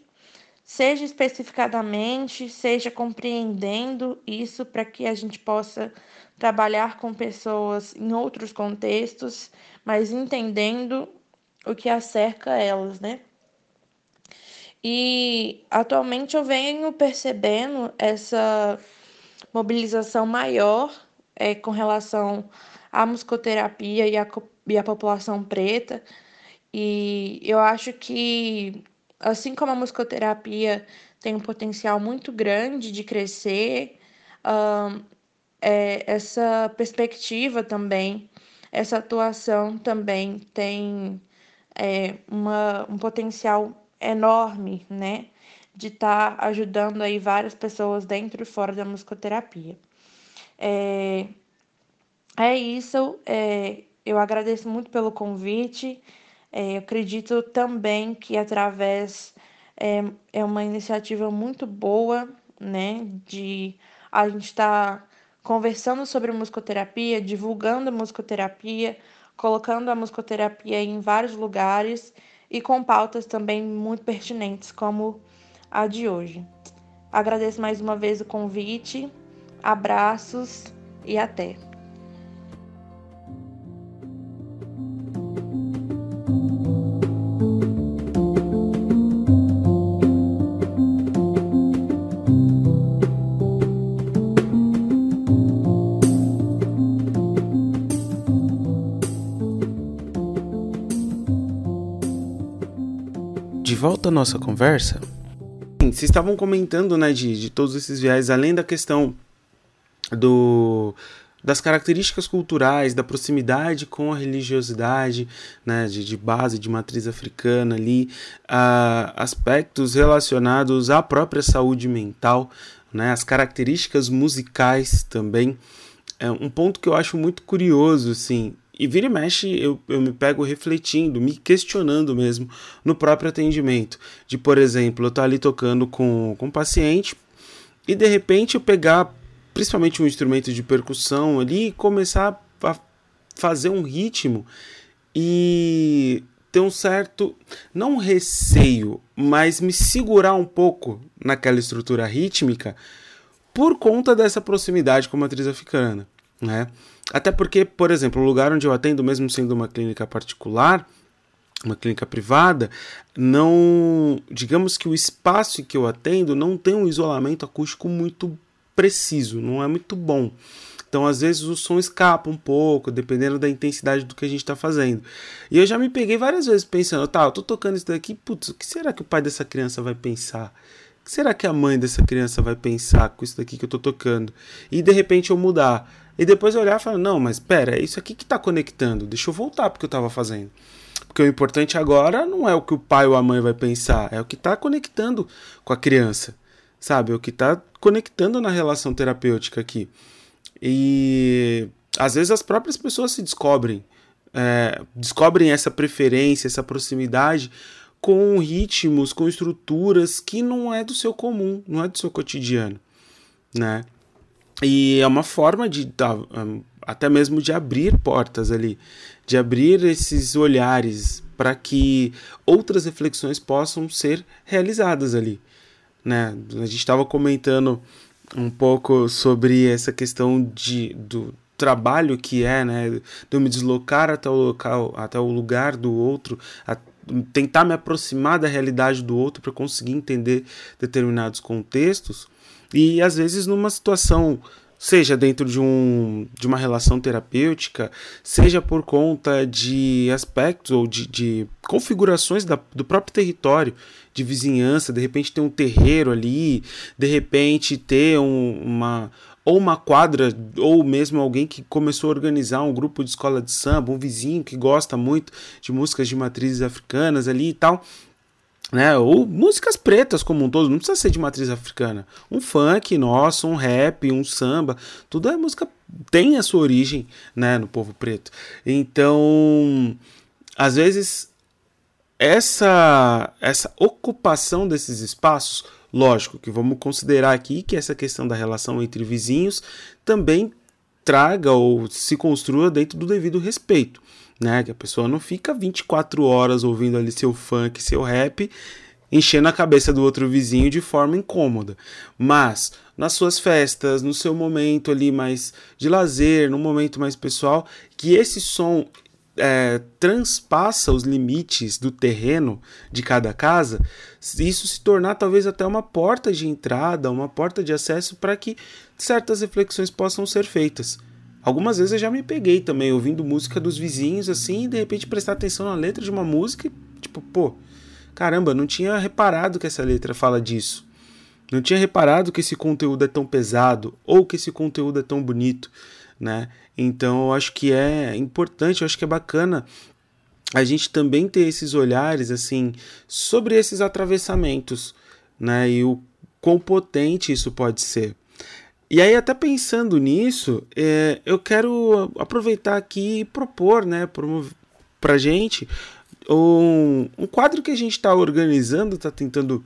seja especificadamente, seja compreendendo isso para que a gente possa trabalhar com pessoas em outros contextos, mas entendendo o que acerca elas, né? E atualmente eu venho percebendo essa mobilização maior é, com relação à musicoterapia e à, e à população preta. E eu acho que, assim como a musicoterapia tem um potencial muito grande de crescer, um, é, essa perspectiva também, essa atuação também tem é, uma, um potencial enorme, né? De estar tá ajudando aí várias pessoas dentro e fora da musicoterapia. É, é isso, é, eu agradeço muito pelo convite. É, acredito também que através é, é uma iniciativa muito boa, né? De a gente estar tá conversando sobre musicoterapia, divulgando musicoterapia, colocando a musicoterapia em vários lugares e com pautas também muito pertinentes, como a de hoje. Agradeço mais uma vez o convite, abraços e até! À nossa conversa, vocês estavam comentando, né, de, de todos esses viés, além da questão do das características culturais, da proximidade com a religiosidade, né, de, de base, de matriz africana ali, aspectos relacionados à própria saúde mental, né, as características musicais também. É um ponto que eu acho muito curioso, assim, e vira e mexe, eu, eu me pego refletindo, me questionando mesmo no próprio atendimento. De, por exemplo, eu estar ali tocando com, com um paciente e de repente eu pegar principalmente um instrumento de percussão ali e começar a fazer um ritmo e ter um certo, não receio, mas me segurar um pouco naquela estrutura rítmica por conta dessa proximidade com a matriz africana, né? Até porque, por exemplo, o lugar onde eu atendo, mesmo sendo uma clínica particular, uma clínica privada, não, digamos que o espaço que eu atendo não tem um isolamento acústico muito preciso, não é muito bom. Então, às vezes, o som escapa um pouco, dependendo da intensidade do que a gente está fazendo. E eu já me peguei várias vezes pensando, tá, eu tô tocando isso daqui, putz, o que será que o pai dessa criança vai pensar? O que será que a mãe dessa criança vai pensar com isso daqui que eu tô tocando? E de repente eu mudar. E depois eu olhar e falar, não, mas pera, é isso aqui que está conectando, deixa eu voltar porque eu estava fazendo. Porque o importante agora não é o que o pai ou a mãe vai pensar, é o que está conectando com a criança, sabe? É o que está conectando na relação terapêutica aqui. E às vezes as próprias pessoas se descobrem, é, descobrem essa preferência, essa proximidade com ritmos, com estruturas que não é do seu comum, não é do seu cotidiano, né? E é uma forma de até mesmo de abrir portas ali, de abrir esses olhares para que outras reflexões possam ser realizadas ali, né? A gente estava comentando um pouco sobre essa questão de, do trabalho que é, né, de eu me deslocar até o local, até o lugar do outro, a, tentar me aproximar da realidade do outro para conseguir entender determinados contextos e às vezes numa situação seja dentro de, um, de uma relação terapêutica, seja por conta de aspectos ou de, de configurações da, do próprio território, de vizinhança, de repente ter um terreiro ali, de repente ter um, uma ou uma quadra, ou mesmo alguém que começou a organizar um grupo de escola de samba, um vizinho que gosta muito de músicas de matrizes africanas ali e tal né? Ou músicas pretas como um todo, não precisa ser de matriz africana. Um funk nosso, um rap, um samba, tudo é música tem a sua origem, né, no povo preto. Então, às vezes essa essa ocupação desses espaços, lógico que vamos considerar aqui que essa questão da relação entre vizinhos também traga ou se construa dentro do devido respeito, né? Que a pessoa não fica 24 horas ouvindo ali seu funk, seu rap, enchendo a cabeça do outro vizinho de forma incômoda. Mas nas suas festas, no seu momento ali mais de lazer, no momento mais pessoal, que esse som é, transpassa os limites do terreno de cada casa, isso se tornar talvez até uma porta de entrada, uma porta de acesso para que certas reflexões possam ser feitas. Algumas vezes eu já me peguei também ouvindo música dos vizinhos assim e de repente prestar atenção na letra de uma música e tipo, pô, caramba, não tinha reparado que essa letra fala disso. Não tinha reparado que esse conteúdo é tão pesado ou que esse conteúdo é tão bonito, né? Então eu acho que é importante, eu acho que é bacana a gente também ter esses olhares assim sobre esses atravessamentos, né? E o quão potente isso pode ser. E aí, até pensando nisso, é, eu quero aproveitar aqui e propor, né, para gente um, um quadro que a gente está organizando, está tentando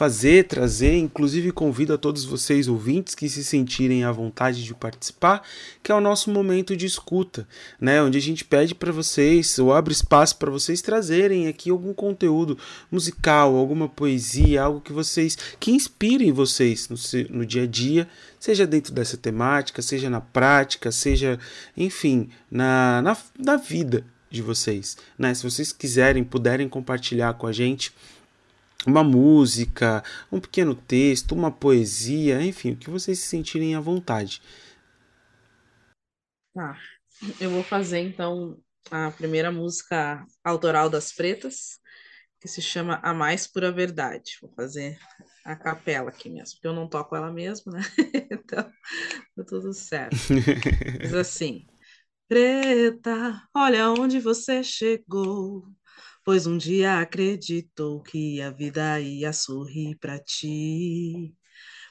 fazer, trazer, inclusive convido a todos vocês ouvintes que se sentirem à vontade de participar, que é o nosso momento de escuta, né, onde a gente pede para vocês ou abre espaço para vocês trazerem aqui algum conteúdo musical, alguma poesia, algo que vocês que inspirem vocês no, no dia a dia, seja dentro dessa temática, seja na prática, seja, enfim, na, na, na vida de vocês, né? Se vocês quiserem, puderem compartilhar com a gente uma música, um pequeno texto, uma poesia, enfim, o que vocês se sentirem à vontade. Tá. Eu vou fazer então a primeira música autoral das Pretas, que se chama A Mais Pura Verdade. Vou fazer a capela aqui mesmo, porque eu não toco ela mesmo, né? então, tá tudo certo. Diz assim: Preta, olha onde você chegou pois um dia acreditou que a vida ia sorrir para ti.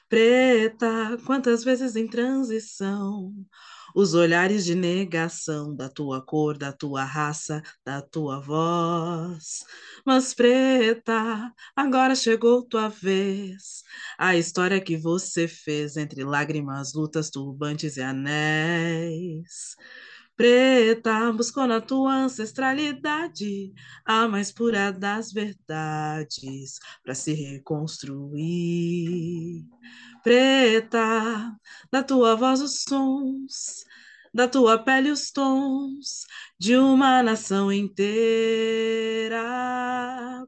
Preta, quantas vezes em transição, os olhares de negação da tua cor, da tua raça, da tua voz. Mas, preta, agora chegou tua vez. A história que você fez entre lágrimas, lutas, turbantes e anéis. Preta, buscou na tua ancestralidade a mais pura das verdades para se reconstruir. Preta, da tua voz os sons, da tua pele os tons de uma nação inteira.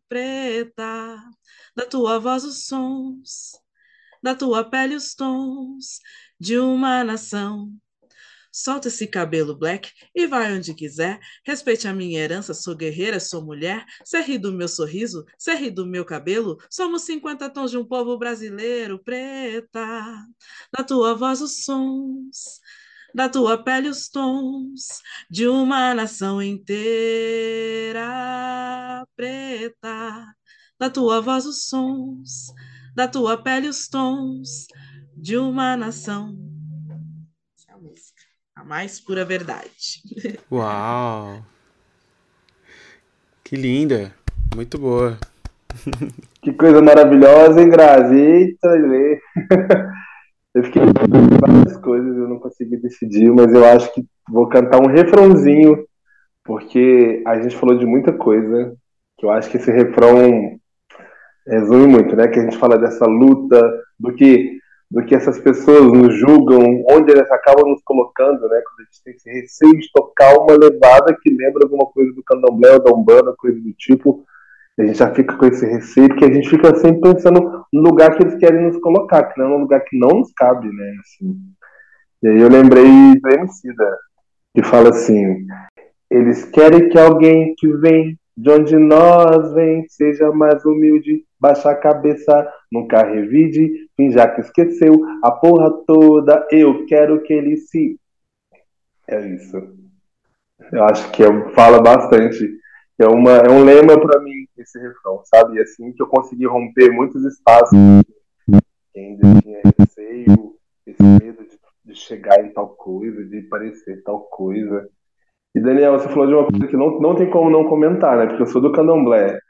Preta, da tua voz os sons, da tua pele os tons de uma nação Solta esse cabelo black e vai onde quiser. Respeite a minha herança, sou guerreira, sou mulher. Cê ri do meu sorriso, cê ri do meu cabelo. Somos 50 tons de um povo brasileiro, preta. Da tua voz os sons, da tua pele os tons de uma nação inteira, preta. Da tua voz os sons, da tua pele os tons de uma nação a mais pura verdade. Uau! Que linda! Muito boa. Que coisa maravilhosa, hein, Grazi? Eita, Eu fiquei pensando várias coisas, eu não consegui decidir, mas eu acho que vou cantar um refrãozinho, porque a gente falou de muita coisa, que eu acho que esse refrão resume muito, né? Que a gente fala dessa luta, do que do que essas pessoas nos julgam, onde elas acabam nos colocando, né? Quando a gente tem esse receio de tocar uma levada que lembra alguma coisa do candomblé ou da umbanda, coisa do tipo, a gente já fica com esse receio, porque a gente fica sempre pensando no lugar que eles querem nos colocar, que não é um lugar que não nos cabe, né? Assim. E aí eu lembrei do Emicida, que fala assim, eles querem que alguém que vem de onde nós vem seja mais humilde, baixa a cabeça, nunca revide, finja que esqueceu a porra toda, eu quero que ele se. É isso. Eu acho que é, fala bastante. É, uma, é um lema para mim esse refrão, sabe? E assim que eu consegui romper muitos espaços que ainda tinha receio, esse medo de, de chegar em tal coisa, de parecer tal coisa. E Daniel, você falou de uma coisa que não, não tem como não comentar, né? Porque eu sou do candomblé.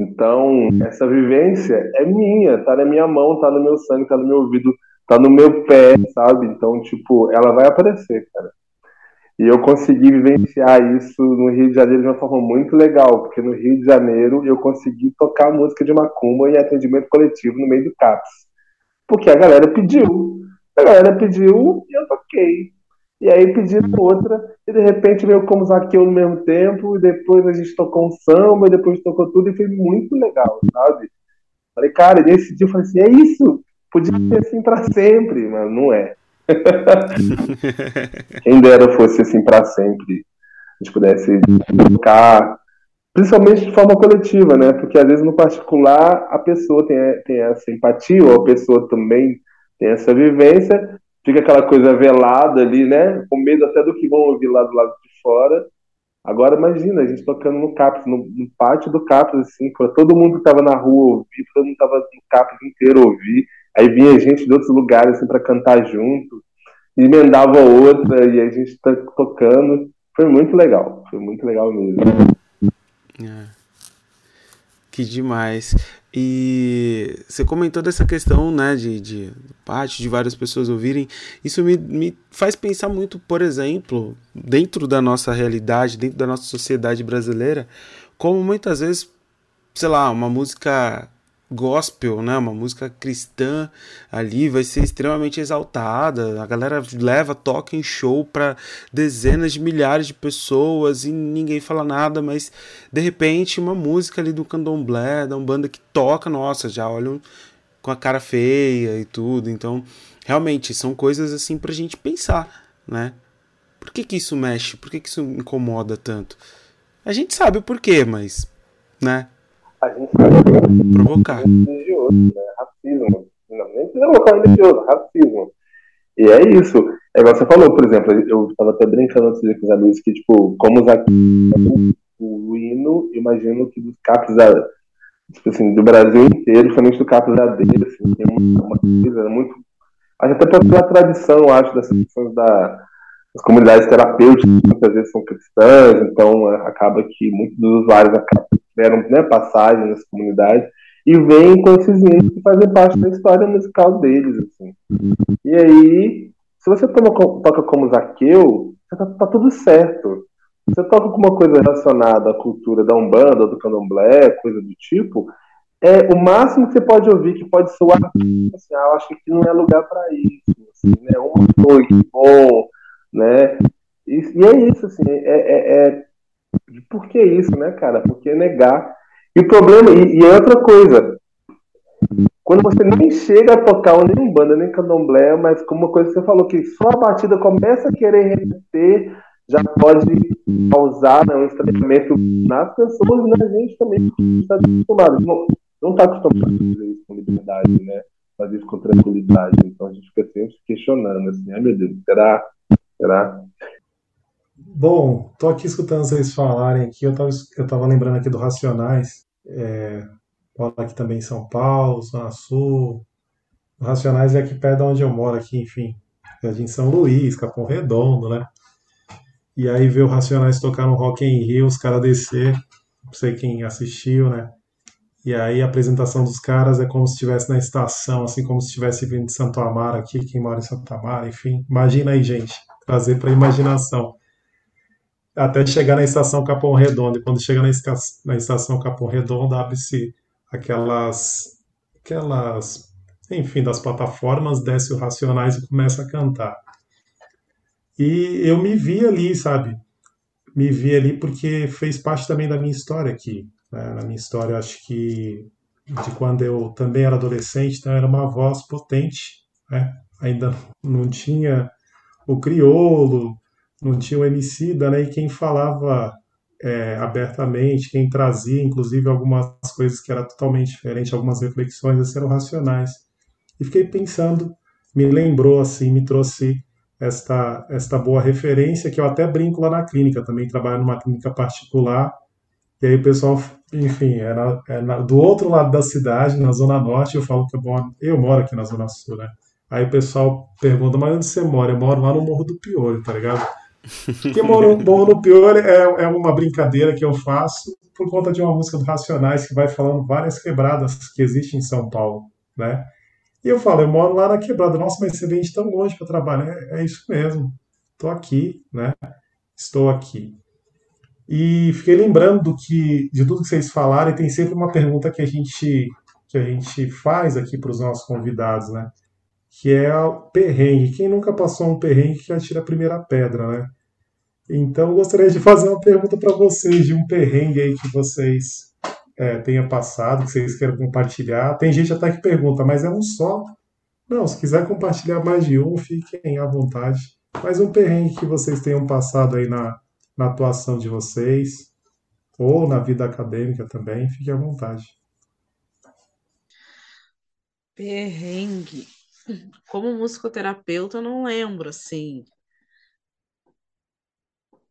Então, essa vivência é minha, tá na minha mão, tá no meu sangue, tá no meu ouvido. tá no meu pé, sabe? Então, tipo, ela vai aparecer, cara. E eu consegui vivenciar isso no Rio de Janeiro de uma forma muito legal, porque no Rio de Janeiro eu consegui tocar música de macumba em atendimento coletivo no meio do CAPS. Porque a galera pediu. A galera pediu e eu toquei. E aí pediram outra, e de repente veio como Zaqueu no mesmo tempo, e depois a gente tocou um samba, e depois tocou tudo, e foi muito legal, sabe? Falei, cara, nesse dia eu falei assim, é isso, podia ser assim para sempre, mas não é. Quem dera fosse assim para sempre. A gente pudesse tocar, principalmente de forma coletiva, né? Porque às vezes no particular a pessoa tem, tem essa empatia, ou a pessoa também tem essa vivência, fica aquela coisa velada ali, né? Com medo até do que vão ouvir lá do lado de fora. Agora imagina, a gente tocando no CAPS, no, no pátio do CAPS, assim, todo mundo que tava na rua ouvir, todo mundo tava no CAPS inteiro ouvir. Aí vinha gente de outros lugares assim, para cantar junto, emendava outra e a gente tá tocando. Foi muito legal, foi muito legal mesmo. É. Que demais. E você comentou dessa questão, né, de, de parte de várias pessoas ouvirem. Isso me, me faz pensar muito, por exemplo, dentro da nossa realidade, dentro da nossa sociedade brasileira, como muitas vezes, sei lá, uma música gospel, né, uma música cristã ali vai ser extremamente exaltada. A galera leva, toca em show para dezenas de milhares de pessoas e ninguém fala nada, mas de repente uma música ali do candomblé, da banda que toca, nossa, já olham com a cara feia e tudo. Então, realmente são coisas assim pra gente pensar, né? Por que que isso mexe? Por que que isso incomoda tanto? A gente sabe o porquê, mas, né? A gente sabe provocar. religioso, né? Racismo. Não, nem precisa colocar religioso, racismo. E é isso. É você falou, por exemplo, eu estava até brincando dia com os amigos que, tipo, como os aqui, o hino, imagino que dos capos da, tipo assim, do Brasil inteiro, principalmente do capos da dele, assim, tem uma, uma coisa muito. Até pela tradição, acho, dessas questões da, as comunidades terapêuticas muitas vezes são cristãs, então é, acaba que muitos dos usuários acabam, tiveram né, passagem nessa comunidade e vêm com esses hinos que fazem parte da história musical deles. Assim. E aí, se você toca como Zaqueu, tá, tá tudo certo. Você toca com uma coisa relacionada à cultura da Umbanda, do Candomblé, coisa do tipo, é o máximo que você pode ouvir, que pode soar assim, ah, eu acho que não é lugar para isso. Assim, né? Coisa bom, né? E, e é isso, assim, é, é, é, Por que isso, né, cara? Por que negar? E o problema, e, e é outra coisa, quando você nem chega a tocar nem banda, nem candomblé, mas como uma coisa que você falou, que só a batida começa a querer repetir, já pode causar né, um estranhamento nas pessoas e na gente também, está acostumado. Não está acostumado a fazer isso com liberdade, né? Fazer isso com tranquilidade. Então a gente fica sempre questionando, assim, ai meu Deus, será Será? Bom, tô aqui escutando vocês falarem aqui, eu tava, eu tava lembrando aqui do Racionais, é, aqui também em São Paulo, Zona Sul. O Racionais é aqui perto de onde eu moro, aqui, enfim, Jardim São Luís, Capão Redondo, né? E aí ver o Racionais tocar no Rock in Rio, os caras descer, não sei quem assistiu, né? E aí a apresentação dos caras é como se estivesse na estação, assim como se estivesse vindo de Santo Amaro aqui, quem mora em Santo Amaro, enfim. Imagina aí, gente trazer para imaginação. Até chegar na estação Capão Redondo. E quando chega na, estação Capão Redondo, abre-se aquelas, aquelas, enfim, das plataformas, desce o Racionais e começa a cantar. E eu me vi ali, sabe? Me vi ali porque fez parte também da minha história aqui. Né? Na minha história, acho que de quando eu também era adolescente, então era uma voz potente, né? ainda não tinha o criolo, não tinha o Emicida, né? E quem falava é, abertamente, quem trazia, inclusive, algumas coisas que era totalmente diferente, algumas reflexões, esses eram racionais. E fiquei pensando, me lembrou assim, me trouxe esta, esta boa referência, que eu até brinco lá na clínica, também trabalho numa clínica particular, e aí o pessoal, enfim, era, é era do outro lado da cidade, na Zona Norte, eu falo que eu moro, eu moro aqui na Zona Sul, né? Aí o pessoal pergunta, mas onde você mora? Eu moro lá no Morro do Piolho, tá ligado? Porque Morro do Piolho é, é uma brincadeira que eu faço por conta de uma música do Racionais que vai falando várias quebradas que existem em São Paulo, né? E eu falo, eu moro lá na quebrada. Nossa, mas você vem de tão longe para trabalhar. É, é isso mesmo. Estou aqui, né? Estou aqui. E fiquei lembrando do que, de tudo que vocês falaram, e tem sempre uma pergunta que a gente, que a gente faz aqui para os nossos convidados, né? Que é o perrengue. Quem nunca passou um perrengue que atira a primeira pedra, né? Então, gostaria de fazer uma pergunta para vocês, de um perrengue aí que vocês é, tenham passado, que vocês queiram compartilhar. Tem gente até que pergunta, mas é um só? Não, se quiser compartilhar mais de um, fiquem à vontade. Mas um perrengue que vocês tenham passado aí na, na atuação de vocês, ou na vida acadêmica também, fique à vontade. Perrengue. Como musicoterapeuta, eu não lembro, assim,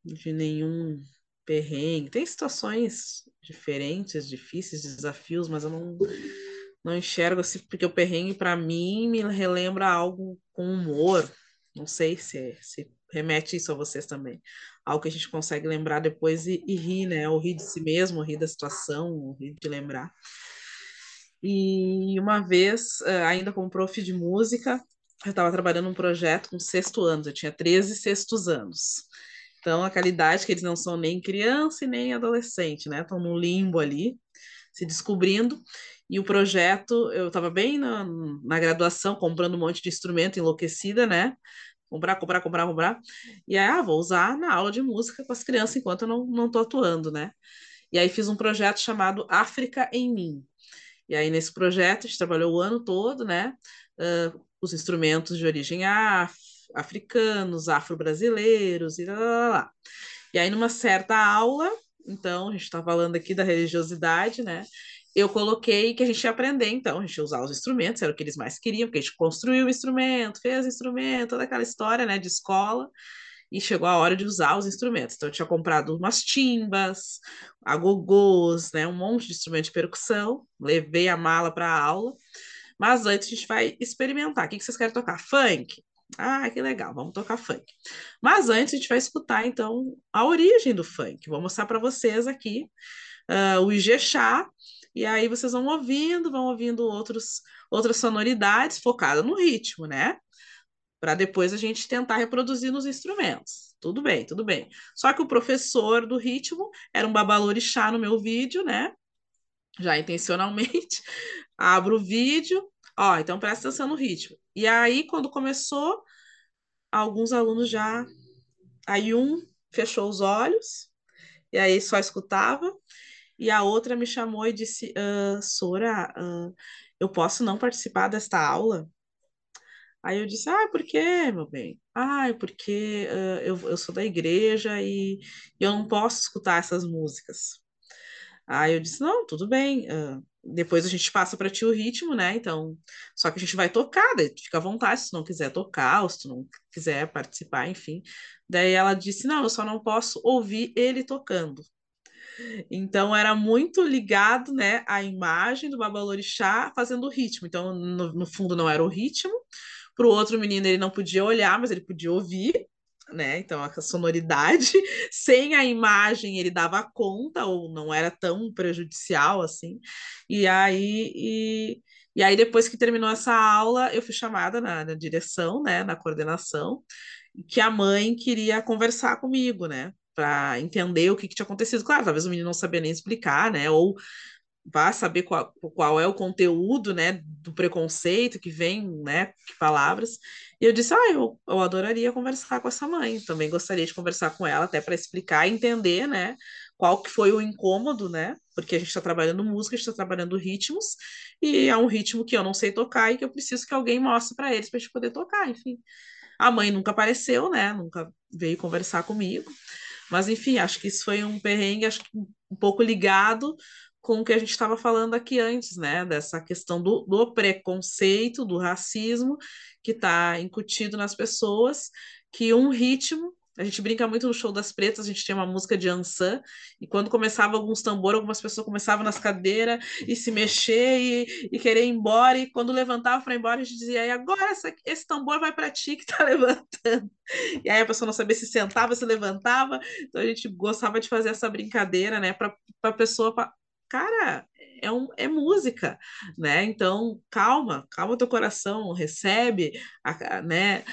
de nenhum perrengue. Tem situações diferentes, difíceis, desafios, mas eu não, não enxergo assim, porque o perrengue, para mim, me relembra algo com humor. Não sei se, se remete isso a vocês também. Algo que a gente consegue lembrar depois e, e rir, né? Ou rir de si mesmo, ou rir da situação, ou rir de lembrar. E uma vez, eh, ainda como prof de música, eu estava trabalhando num projeto com sexto anos, eu tinha 13 sextos anos. Então, aquela idade que eles não são nem criança e nem adolescente, né? Estão no limbo ali, se descobrindo. E o projeto, eu estava bem na, na graduação, comprando um monte de instrumento, enlouquecida, né? Comprar, comprar, comprar, comprar. E aí, ah, vou usar na aula de música com as crianças enquanto eu não, não atuando, né? E aí fiz um projeto chamado África em Mim. E aí, nesse projeto, a gente trabalhou o ano todo, né? Uh, os instrumentos de origem af africanos, afro-brasileiros e lá, lá, lá. E aí, numa certa aula, então, a gente está falando aqui da religiosidade, né? Eu coloquei que a gente ia aprender, então, a gente ia usar os instrumentos, era o que eles mais queriam, porque a gente construiu o instrumento, fez o instrumento, toda aquela história, né, de escola, e chegou a hora de usar os instrumentos. Então, eu tinha comprado umas timbas, agogôs, né, um monte de instrumento de percussão, levei a mala para a aula, mas antes a gente vai experimentar. O que vocês querem tocar? Funk? Ah, que legal, vamos tocar funk. Mas antes a gente vai escutar então a origem do funk. Vou mostrar para vocês aqui uh, o Ijexá, e aí vocês vão ouvindo, vão ouvindo outros, outras sonoridades focadas no ritmo, né? Para depois a gente tentar reproduzir nos instrumentos. Tudo bem, tudo bem. Só que o professor do ritmo era um babalorixá no meu vídeo, né? Já intencionalmente. Abro o vídeo, ó, então presta atenção no ritmo. E aí, quando começou, alguns alunos já. Aí um fechou os olhos, e aí só escutava, e a outra me chamou e disse: uh, Sora, uh, eu posso não participar desta aula? Aí eu disse: Ah, por quê, meu bem? Ah, porque uh, eu, eu sou da igreja e eu não posso escutar essas músicas. Aí eu disse: Não, tudo bem. Uh, depois a gente passa para ti o ritmo, né? Então, só que a gente vai tocar, daí fica à vontade se tu não quiser tocar, ou se tu não quiser participar, enfim. Daí ela disse: Não, eu só não posso ouvir ele tocando. Então era muito ligado, né, à imagem do Babalorixá fazendo o ritmo. Então, no, no fundo, não era o ritmo. Para o outro menino, ele não podia olhar, mas ele podia ouvir né? Então a sonoridade, sem a imagem ele dava conta ou não era tão prejudicial assim. E aí e, e aí depois que terminou essa aula, eu fui chamada na, na direção, né, na coordenação, que a mãe queria conversar comigo, né? Para entender o que, que tinha acontecido. Claro, talvez o menino não sabia nem explicar, né? Ou vá saber qual, qual é o conteúdo, né, do preconceito que vem, né, que palavras. E eu disse, ah, eu, eu adoraria conversar com essa mãe, também gostaria de conversar com ela, até para explicar e entender, né, qual que foi o incômodo, né, porque a gente está trabalhando música, a gente está trabalhando ritmos, e é um ritmo que eu não sei tocar e que eu preciso que alguém mostre para eles para a gente poder tocar, enfim. A mãe nunca apareceu, né, nunca veio conversar comigo, mas enfim, acho que isso foi um perrengue, acho que um pouco ligado com o que a gente estava falando aqui antes, né? Dessa questão do, do preconceito, do racismo que está incutido nas pessoas, que um ritmo. A gente brinca muito no show das pretas, a gente tinha uma música de Ansan, e quando começava alguns tambores, algumas pessoas começavam nas cadeiras e se mexer e, e querer ir embora, e quando levantava para ir embora, a gente dizia, e agora essa, esse tambor vai para ti que está levantando. E aí a pessoa não sabia se sentava, se levantava, então a gente gostava de fazer essa brincadeira, né, para a pessoa cara, é, um, é música, né? Então, calma, calma teu coração, recebe, a, né?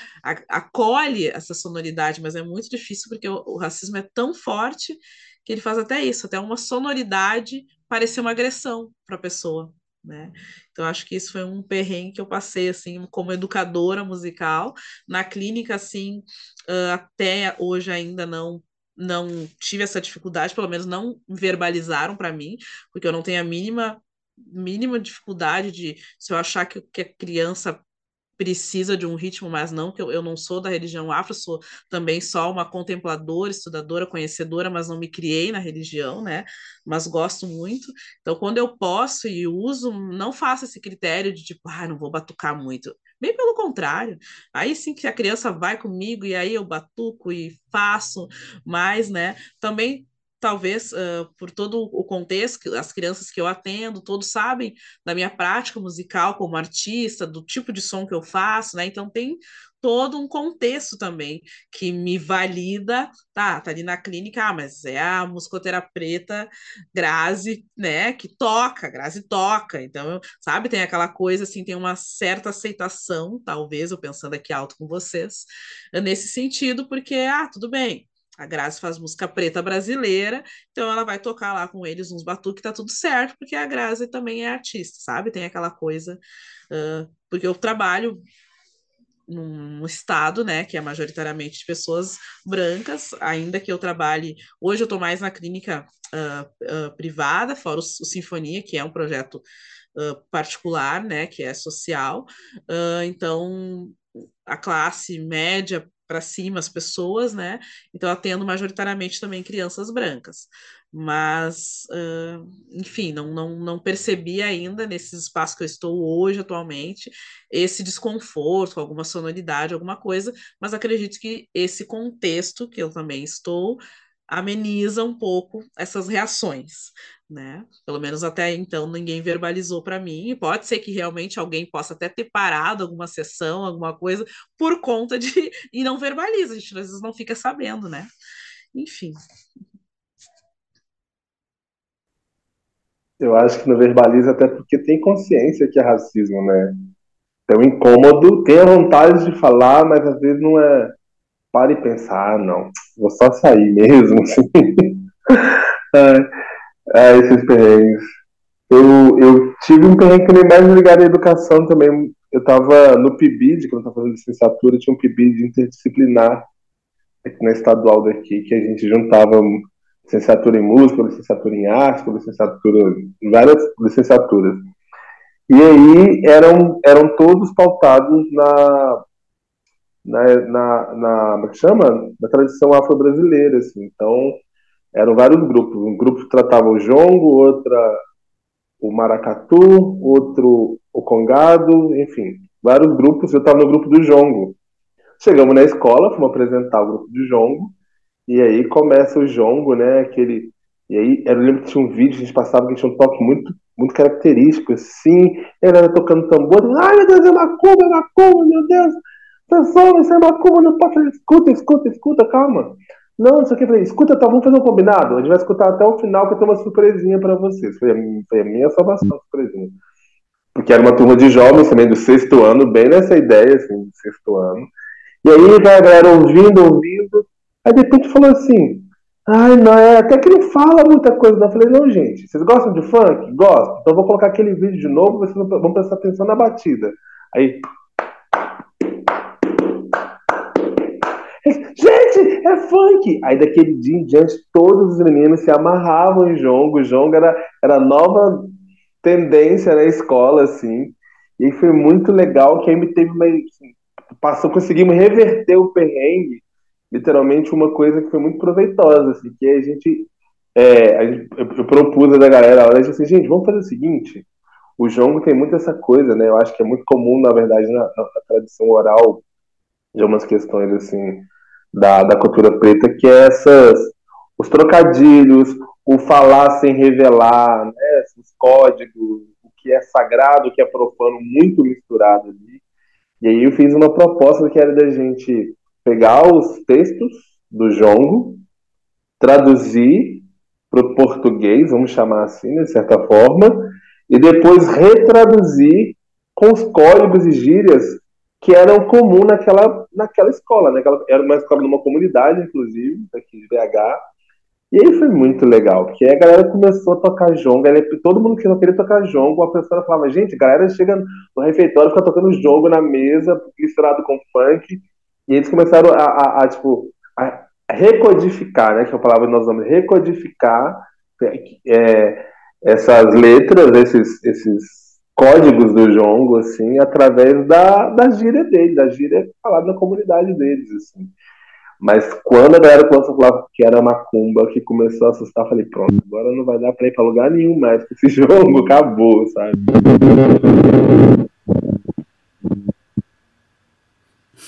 Acolhe essa sonoridade, mas é muito difícil porque o, o racismo é tão forte que ele faz até isso, até uma sonoridade parecer uma agressão para a pessoa, né? Então acho que isso foi um perrengue que eu passei assim como educadora musical na clínica assim até hoje ainda não não tive essa dificuldade, pelo menos não verbalizaram para mim, porque eu não tenho a mínima mínima dificuldade de se eu achar que, que a criança precisa de um ritmo, mas não que eu, eu não sou da religião afro, sou também só uma contempladora, estudadora, conhecedora, mas não me criei na religião, né? Mas gosto muito. Então, quando eu posso e uso, não faço esse critério de tipo, ah, não vou batucar muito. Bem pelo contrário. Aí sim que a criança vai comigo e aí eu batuco e faço, mas, né? Também talvez uh, por todo o contexto, as crianças que eu atendo, todos sabem da minha prática musical como artista, do tipo de som que eu faço, né? Então tem todo um contexto também que me valida, tá, tá ali na clínica, ah, mas é a musicoterapeuta Grazi, né, que toca, Grazi toca, então, sabe, tem aquela coisa assim, tem uma certa aceitação, talvez, eu pensando aqui alto com vocês, nesse sentido, porque, ah, tudo bem, a Grazi faz música preta brasileira, então ela vai tocar lá com eles uns batuques, tá tudo certo, porque a Grazi também é artista, sabe? Tem aquela coisa. Uh, porque eu trabalho num estado, né, que é majoritariamente de pessoas brancas, ainda que eu trabalhe. Hoje eu estou mais na clínica uh, uh, privada, fora o, o, Sinfonia, que é um projeto particular, né, que é social. então, a classe média para cima as pessoas, né? Então atendo majoritariamente também crianças brancas. Mas, uh, enfim, não, não, não percebi ainda nesse espaço que eu estou hoje, atualmente, esse desconforto, alguma sonoridade, alguma coisa, mas acredito que esse contexto que eu também estou ameniza um pouco essas reações, né? Pelo menos até então ninguém verbalizou para mim. Pode ser que realmente alguém possa até ter parado alguma sessão, alguma coisa, por conta de. e não verbaliza, a gente às vezes não fica sabendo, né? Enfim. Eu acho que não verbaliza até porque tem consciência que é racismo, né? É um incômodo, tem a vontade de falar, mas às vezes não é. Para e pensar, ah, não, vou só sair mesmo, assim. É, esses perrengues. Eu, eu tive um perrengue também mais ligado à educação também. Eu estava no PIBID, quando eu estava fazendo licenciatura, tinha um PIBID interdisciplinar na estadual daqui, que a gente juntava licenciatura em música, licenciatura em arte, licenciatura várias licenciaturas. E aí eram, eram todos pautados na, na, na, na é chama? Na tradição afro-brasileira, assim. Então, eram vários grupos. Um grupo tratava o jongo, outra o maracatu, outro o congado, enfim, vários grupos. Eu estava no grupo do jongo. Chegamos na escola, fomos apresentar o grupo do jongo, e aí começa o jongo, né? Aquele. E aí, eu lembro que tinha um vídeo, a gente passava que tinha um toque muito, muito característico, assim. Ele era tocando tambor, ai meu Deus, é macumba, é macumba, meu Deus. Pessoal, isso é macumba, não pode. Escuta, escuta, escuta, calma. Não, isso aqui eu falei, escuta, tá, vamos fazer um combinado. A gente vai escutar até o final que eu tenho uma surpresinha para vocês. Foi a, foi a minha salvação, surpresinha. Porque era uma turma de jovens também do sexto ano, bem nessa ideia, assim, do sexto ano. E aí a galera ouvindo, ouvindo. Aí de repente falou assim: ai, não, é, até que não fala muita coisa. Eu falei: não, gente, vocês gostam de funk? Gostam. Então vou colocar aquele vídeo de novo, vocês vão prestar atenção na batida. Aí Gente, é funk! Aí daquele dia em diante, todos os meninos se amarravam em jongo. O jongo era, era nova tendência na escola, assim. E foi muito legal que aí me teve uma. Assim, passou, conseguimos reverter o perrengue, literalmente uma coisa que foi muito proveitosa, assim, que a gente. É, a gente eu, propus a da galera, ela disse assim, gente, vamos fazer o seguinte. O jongo tem muito essa coisa, né? Eu acho que é muito comum, na verdade, na, na tradição oral de algumas questões assim da, da cultura preta, que é essas, os trocadilhos, o falar sem revelar, né, os códigos, o que é sagrado, o que é profano, muito misturado ali. E aí eu fiz uma proposta que era da gente pegar os textos do Jongo, traduzir para o português, vamos chamar assim, de certa forma, e depois retraduzir com os códigos e gírias que eram comum naquela, naquela escola. Né? Era uma escola numa comunidade, inclusive, aqui de BH. E aí foi muito legal, porque a galera começou a tocar jongo, todo mundo que não queria tocar jongo, a pessoa falava, gente, a galera chega no refeitório, fica tocando jongo na mesa, misturado com funk, e eles começaram a, a, a tipo, a recodificar, né, que é a palavra que nós vamos recodificar é, essas letras, esses, esses códigos do jongo, assim, através da, da gíria dele, da gíria falada na comunidade deles, assim. Mas quando a galera começou a falar que era macumba, que começou a assustar, falei, pronto, agora não vai dar pra ir pra lugar nenhum mais com esse jogo, acabou, sabe?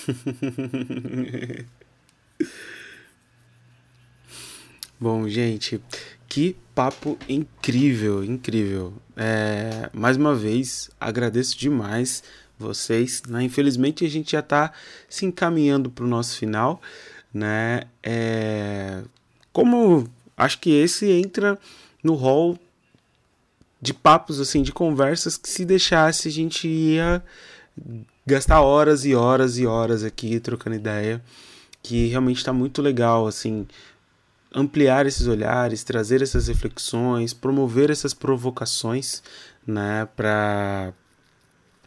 Bom, gente, que papo incrível, incrível. É, mais uma vez, agradeço demais vocês. Né? Infelizmente, a gente já está se encaminhando para o nosso final né? É, como acho que esse entra no hall de papos assim, de conversas que se deixasse a gente ia gastar horas e horas e horas aqui trocando ideia, que realmente está muito legal assim ampliar esses olhares, trazer essas reflexões, promover essas provocações, né, para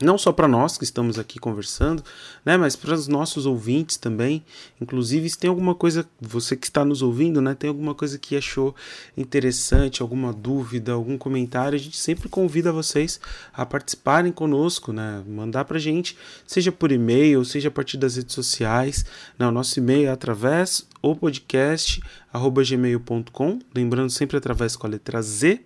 não só para nós que estamos aqui conversando, né, mas para os nossos ouvintes também. Inclusive, se tem alguma coisa, você que está nos ouvindo, né, tem alguma coisa que achou interessante, alguma dúvida, algum comentário, a gente sempre convida vocês a participarem conosco, né, mandar para gente, seja por e-mail, seja a partir das redes sociais. Né, o nosso e-mail é através o podcast gmail.com, lembrando sempre através com a letra Z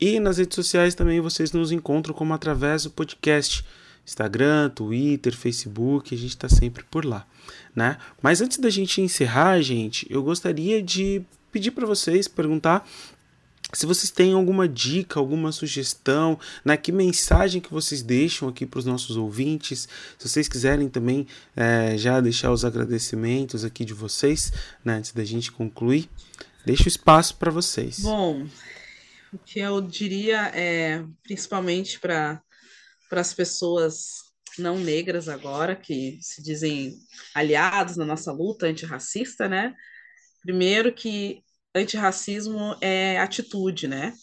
e nas redes sociais também vocês nos encontram como através do podcast. Instagram, Twitter, Facebook, a gente está sempre por lá, né? Mas antes da gente encerrar, gente, eu gostaria de pedir para vocês perguntar se vocês têm alguma dica, alguma sugestão, né, que mensagem que vocês deixam aqui para os nossos ouvintes. Se vocês quiserem também é, já deixar os agradecimentos aqui de vocês, né, antes da gente concluir, deixo o espaço para vocês. Bom, o que eu diria é, principalmente para as pessoas não negras agora, que se dizem aliados na nossa luta antirracista, né? Primeiro que antirracismo é atitude, né?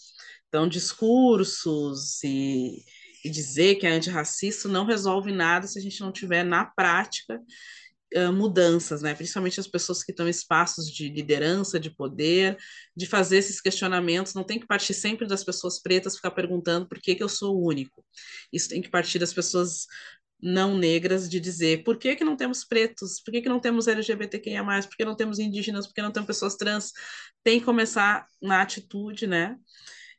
Então, discursos e, e dizer que é antirracista não resolve nada se a gente não tiver na prática mudanças, né? principalmente as pessoas que estão em espaços de liderança, de poder, de fazer esses questionamentos. Não tem que partir sempre das pessoas pretas ficar perguntando por que, que eu sou o único. Isso tem que partir das pessoas não negras de dizer por que, que não temos pretos, por que, que não temos LGBTQIA+, por que não temos indígenas, por que não temos pessoas trans. Tem que começar na atitude, né?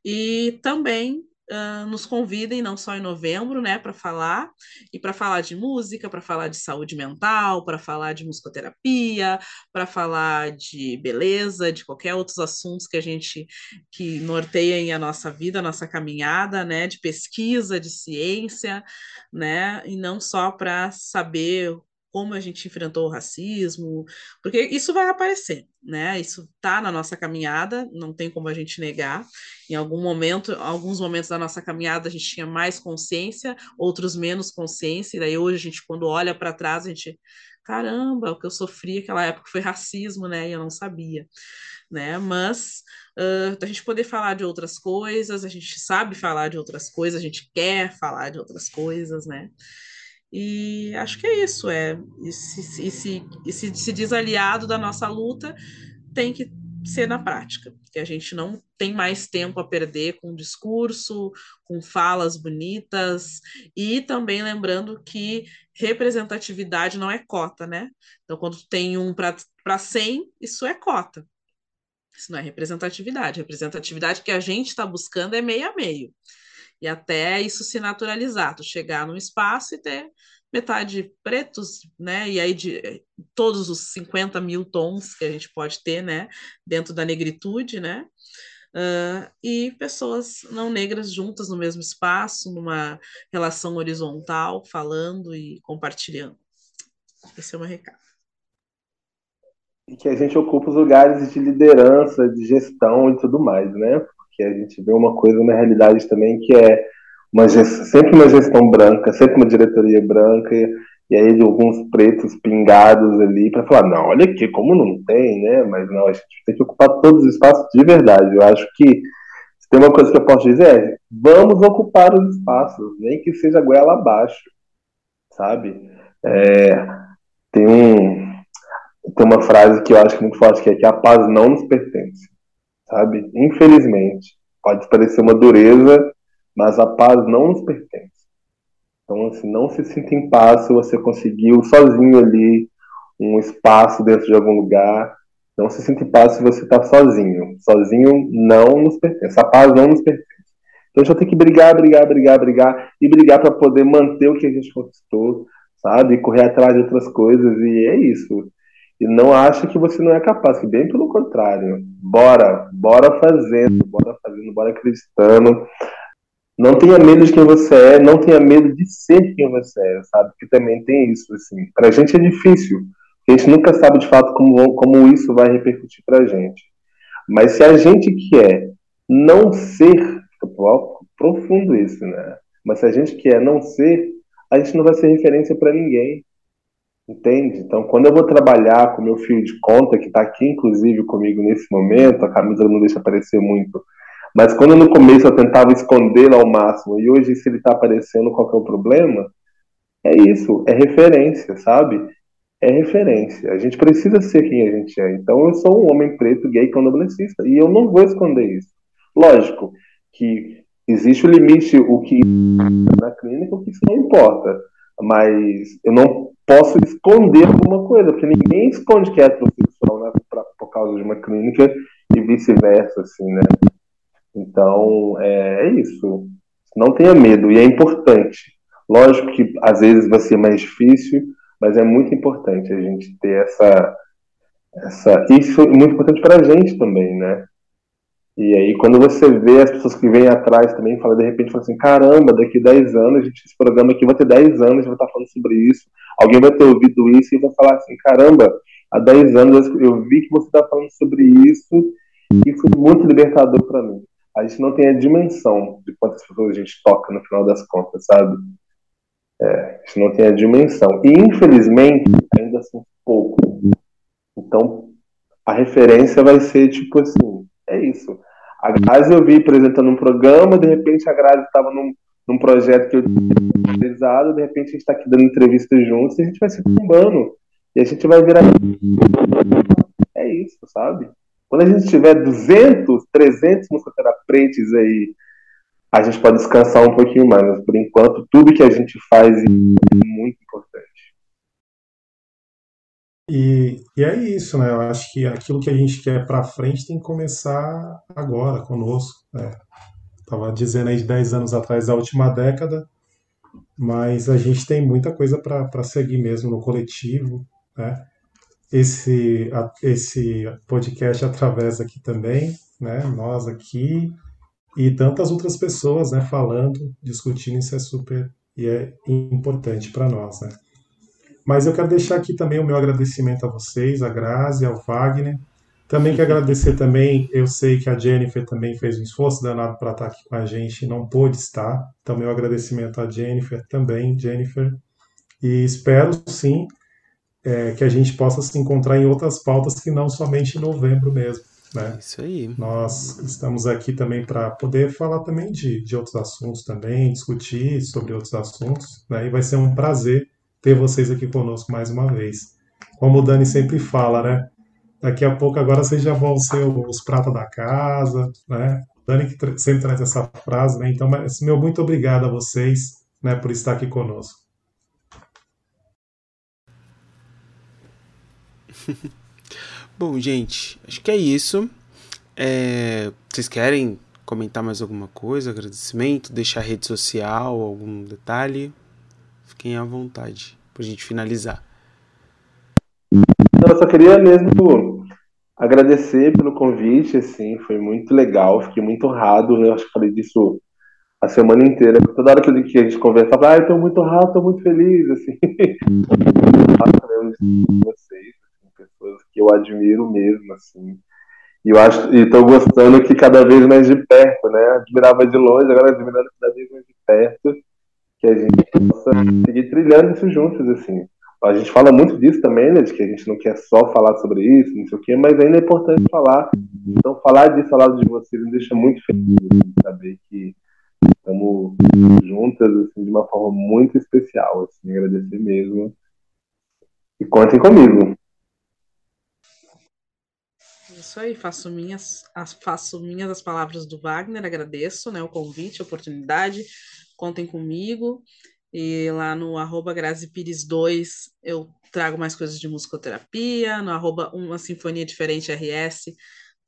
E também uh, nos convidem, não só em novembro, né, para falar, e para falar de música, para falar de saúde mental, para falar de musicoterapia, para falar de beleza, de qualquer outros assuntos que a gente que norteiem a nossa vida, a nossa caminhada, né, de pesquisa, de ciência, né, e não só para saber como a gente enfrentou o racismo, porque isso vai aparecer, né? Isso está na nossa caminhada, não tem como a gente negar. Em algum momento, alguns momentos da nossa caminhada a gente tinha mais consciência, outros menos consciência, e daí hoje a gente quando olha para trás a gente, caramba, o que eu sofri naquela época foi racismo, né? E eu não sabia, né? Mas uh, a gente poder falar de outras coisas, a gente sabe falar de outras coisas, a gente quer falar de outras coisas, né? E acho que é isso, é esse, esse, esse se desaliado da nossa luta tem que ser na prática, que a gente não tem mais tempo a perder com discurso, com falas bonitas, e também lembrando que representatividade não é cota, né? Então, quando tem um para 100, isso é cota. Isso não é representatividade. Representatividade que a gente está buscando é meio a meio e até isso se naturalizar, tu chegar num espaço e ter metade pretos, né, e aí de eh, todos os 50 mil tons que a gente pode ter, né, dentro da negritude, né, uh, e pessoas não negras juntas no mesmo espaço, numa relação horizontal, falando e compartilhando. Esse é o meu recado. E que a gente ocupa os lugares de liderança, de gestão e tudo mais, né? Porque a gente vê uma coisa na realidade também que é uma gestão, sempre uma gestão branca, sempre uma diretoria branca, e, e aí de alguns pretos pingados ali para falar, não, olha aqui, como não tem, né? Mas não, a gente tem que ocupar todos os espaços de verdade. Eu acho que se tem uma coisa que eu posso dizer é, vamos ocupar os espaços, nem que seja goela abaixo, sabe? É, tem um tem uma frase que eu acho muito forte que é que a paz não nos pertence, sabe? Infelizmente, pode parecer uma dureza, mas a paz não nos pertence. Então, assim, não se sinta em paz se você conseguiu sozinho ali um espaço dentro de algum lugar. Não se sinta em paz se você está sozinho. Sozinho não nos pertence. A paz não nos pertence. Então vai ter que brigar, brigar, brigar, brigar e brigar para poder manter o que a gente conquistou, sabe? Correr atrás de outras coisas e é isso. E não acha que você não é capaz, que bem pelo contrário. Bora, bora fazendo, bora fazendo, bora acreditando. Não tenha medo de quem você é, não tenha medo de ser quem você é, sabe? Que também tem isso, assim. Pra gente é difícil, a gente nunca sabe de fato como, como isso vai repercutir pra gente. Mas se a gente quer não ser, profundo isso, né? Mas se a gente quer não ser, a gente não vai ser referência para ninguém. Entende? Então, quando eu vou trabalhar com meu filho de conta, que está aqui inclusive comigo nesse momento, a camisa não deixa aparecer muito, mas quando no começo eu tentava escondê-la ao máximo, e hoje, se ele está aparecendo, qual é o problema? É isso, é referência, sabe? É referência. A gente precisa ser quem a gente é. Então, eu sou um homem preto, gay, candomblessista, e eu não vou esconder isso. Lógico que existe o limite, o que na clínica, o que isso não importa. Mas eu não posso esconder alguma coisa, porque ninguém esconde que é heterossexual né, pra, por causa de uma clínica e vice-versa, assim, né? Então, é, é, isso. Não tenha medo, e é importante. Lógico que às vezes vai ser mais difícil, mas é muito importante a gente ter essa. essa isso é muito importante para a gente também, né? E aí, quando você vê as pessoas que vêm atrás também, fala de repente, fala assim: caramba, daqui 10 anos, gente, esse programa aqui vai ter 10 anos, vai estar falando sobre isso. Alguém vai ter ouvido isso e vai falar assim: caramba, há 10 anos eu vi que você está falando sobre isso e foi muito libertador para mim. A gente não tem a dimensão de quantas pessoas a gente toca no final das contas, sabe? É, a gente não tem a dimensão. E, infelizmente, ainda são pouco. Então, a referência vai ser tipo assim: é isso a Grazi eu vi apresentando um programa, de repente a Grazi estava num, num projeto que eu tinha realizado, de repente a gente está aqui dando entrevista juntos e a gente vai se bombando. E a gente vai virar. É isso, sabe? Quando a gente tiver 200, 300 musicoterapeutas aí, a gente pode descansar um pouquinho mais. Mas por enquanto, tudo que a gente faz é muito importante. E, e é isso, né? Eu acho que aquilo que a gente quer para frente tem que começar agora, conosco. Né? Tava dizendo aí de 10 anos atrás, da última década, mas a gente tem muita coisa para seguir mesmo no coletivo, né? Esse, a, esse podcast através aqui também, né? Nós aqui e tantas outras pessoas, né? Falando, discutindo, isso é super e é importante para nós, né? Mas eu quero deixar aqui também o meu agradecimento a vocês, a Grazi, ao Wagner. Também quero agradecer também, eu sei que a Jennifer também fez um esforço danado para estar aqui com a gente e não pôde estar. Então, meu agradecimento a Jennifer também, Jennifer. E espero sim é, que a gente possa se encontrar em outras pautas que não somente em novembro mesmo. Né? Isso aí. Nós estamos aqui também para poder falar também de, de outros assuntos também, discutir sobre outros assuntos, né? E vai ser um prazer ter vocês aqui conosco mais uma vez. Como o Dani sempre fala, né? Daqui a pouco agora vocês já vão ser os pratas da casa, né? O Dani que sempre traz essa frase, né? Então, mas, meu muito obrigado a vocês, né, por estar aqui conosco. Bom, gente, acho que é isso. É... Vocês querem comentar mais alguma coisa, agradecimento, deixar rede social, algum detalhe? Fiquem à vontade para a gente finalizar. Eu só queria mesmo agradecer pelo convite, assim, foi muito legal, fiquei muito honrado, né? Eu acho que falei disso a semana inteira. Toda hora que a gente conversava, ah, eu tô muito honrado, tô muito feliz, assim. vocês, pessoas que eu admiro mesmo, assim. E eu acho, e tô gostando que cada vez mais de perto, né? Admirava de longe, agora admirando cada vez mais de perto, que a gente possa seguir trilhando isso juntos, assim. A gente fala muito disso também, né? De que a gente não quer só falar sobre isso, não sei o quê, mas ainda é importante falar. Então, falar disso ao lado de vocês me deixa muito feliz, assim, saber que estamos juntas, assim, de uma forma muito especial, assim, agradecer mesmo. E contem comigo. Isso aí, faço minhas, as, faço minhas as palavras do Wagner, agradeço né, o convite, a oportunidade, contem comigo. E lá no arroba GraziPires2 eu trago mais coisas de musicoterapia, no arroba Uma Sinfonia Diferente RS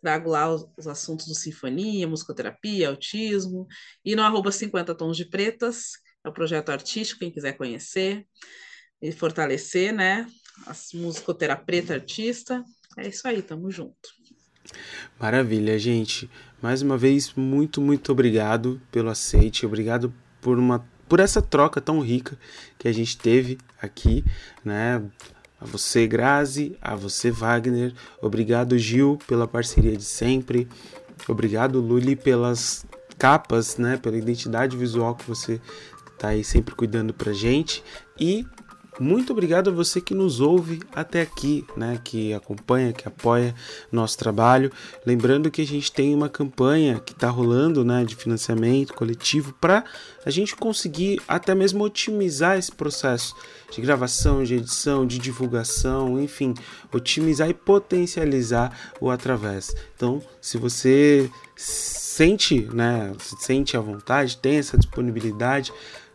trago lá os, os, assuntos do sinfonia, musicoterapia, autismo, e no arroba 50 Tons de Pretas, é o projeto artístico, quem quiser conhecer e fortalecer, né, a musicoterapeuta artista, é isso aí, tamo junto. Maravilha, gente. Mais uma vez, muito, muito obrigado pelo aceite, obrigado por uma por essa troca tão rica que a gente teve aqui, né? A você, Grazi, a você, Wagner. Obrigado, Gil, pela parceria de sempre. Obrigado, Luli, pelas capas, né? Pela identidade visual que você tá aí sempre cuidando pra gente. E muito obrigado a você que nos ouve até aqui, né? Que acompanha, que apoia nosso trabalho. Lembrando que a gente tem uma campanha que está rolando, né? De financiamento coletivo para a gente conseguir até mesmo otimizar esse processo de gravação, de edição, de divulgação, enfim, otimizar e potencializar o através. Então, se você sente, né? Se sente à vontade, tem essa disponibilidade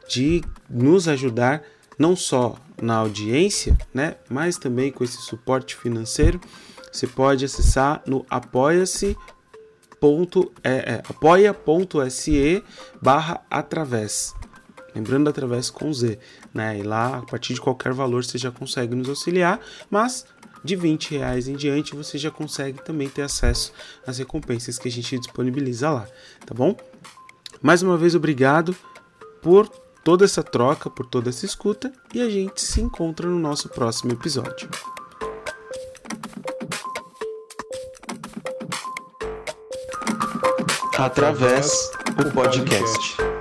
de nos ajudar não só na audiência, né, mas também com esse suporte financeiro, você pode acessar no apoia-se é, é, apoia.se barra através. Lembrando através com Z, né? E lá, a partir de qualquer valor, você já consegue nos auxiliar, mas de 20 reais em diante você já consegue também ter acesso às recompensas que a gente disponibiliza lá, tá bom? Mais uma vez, obrigado por toda essa troca, por toda essa escuta e a gente se encontra no nosso próximo episódio. Através o podcast.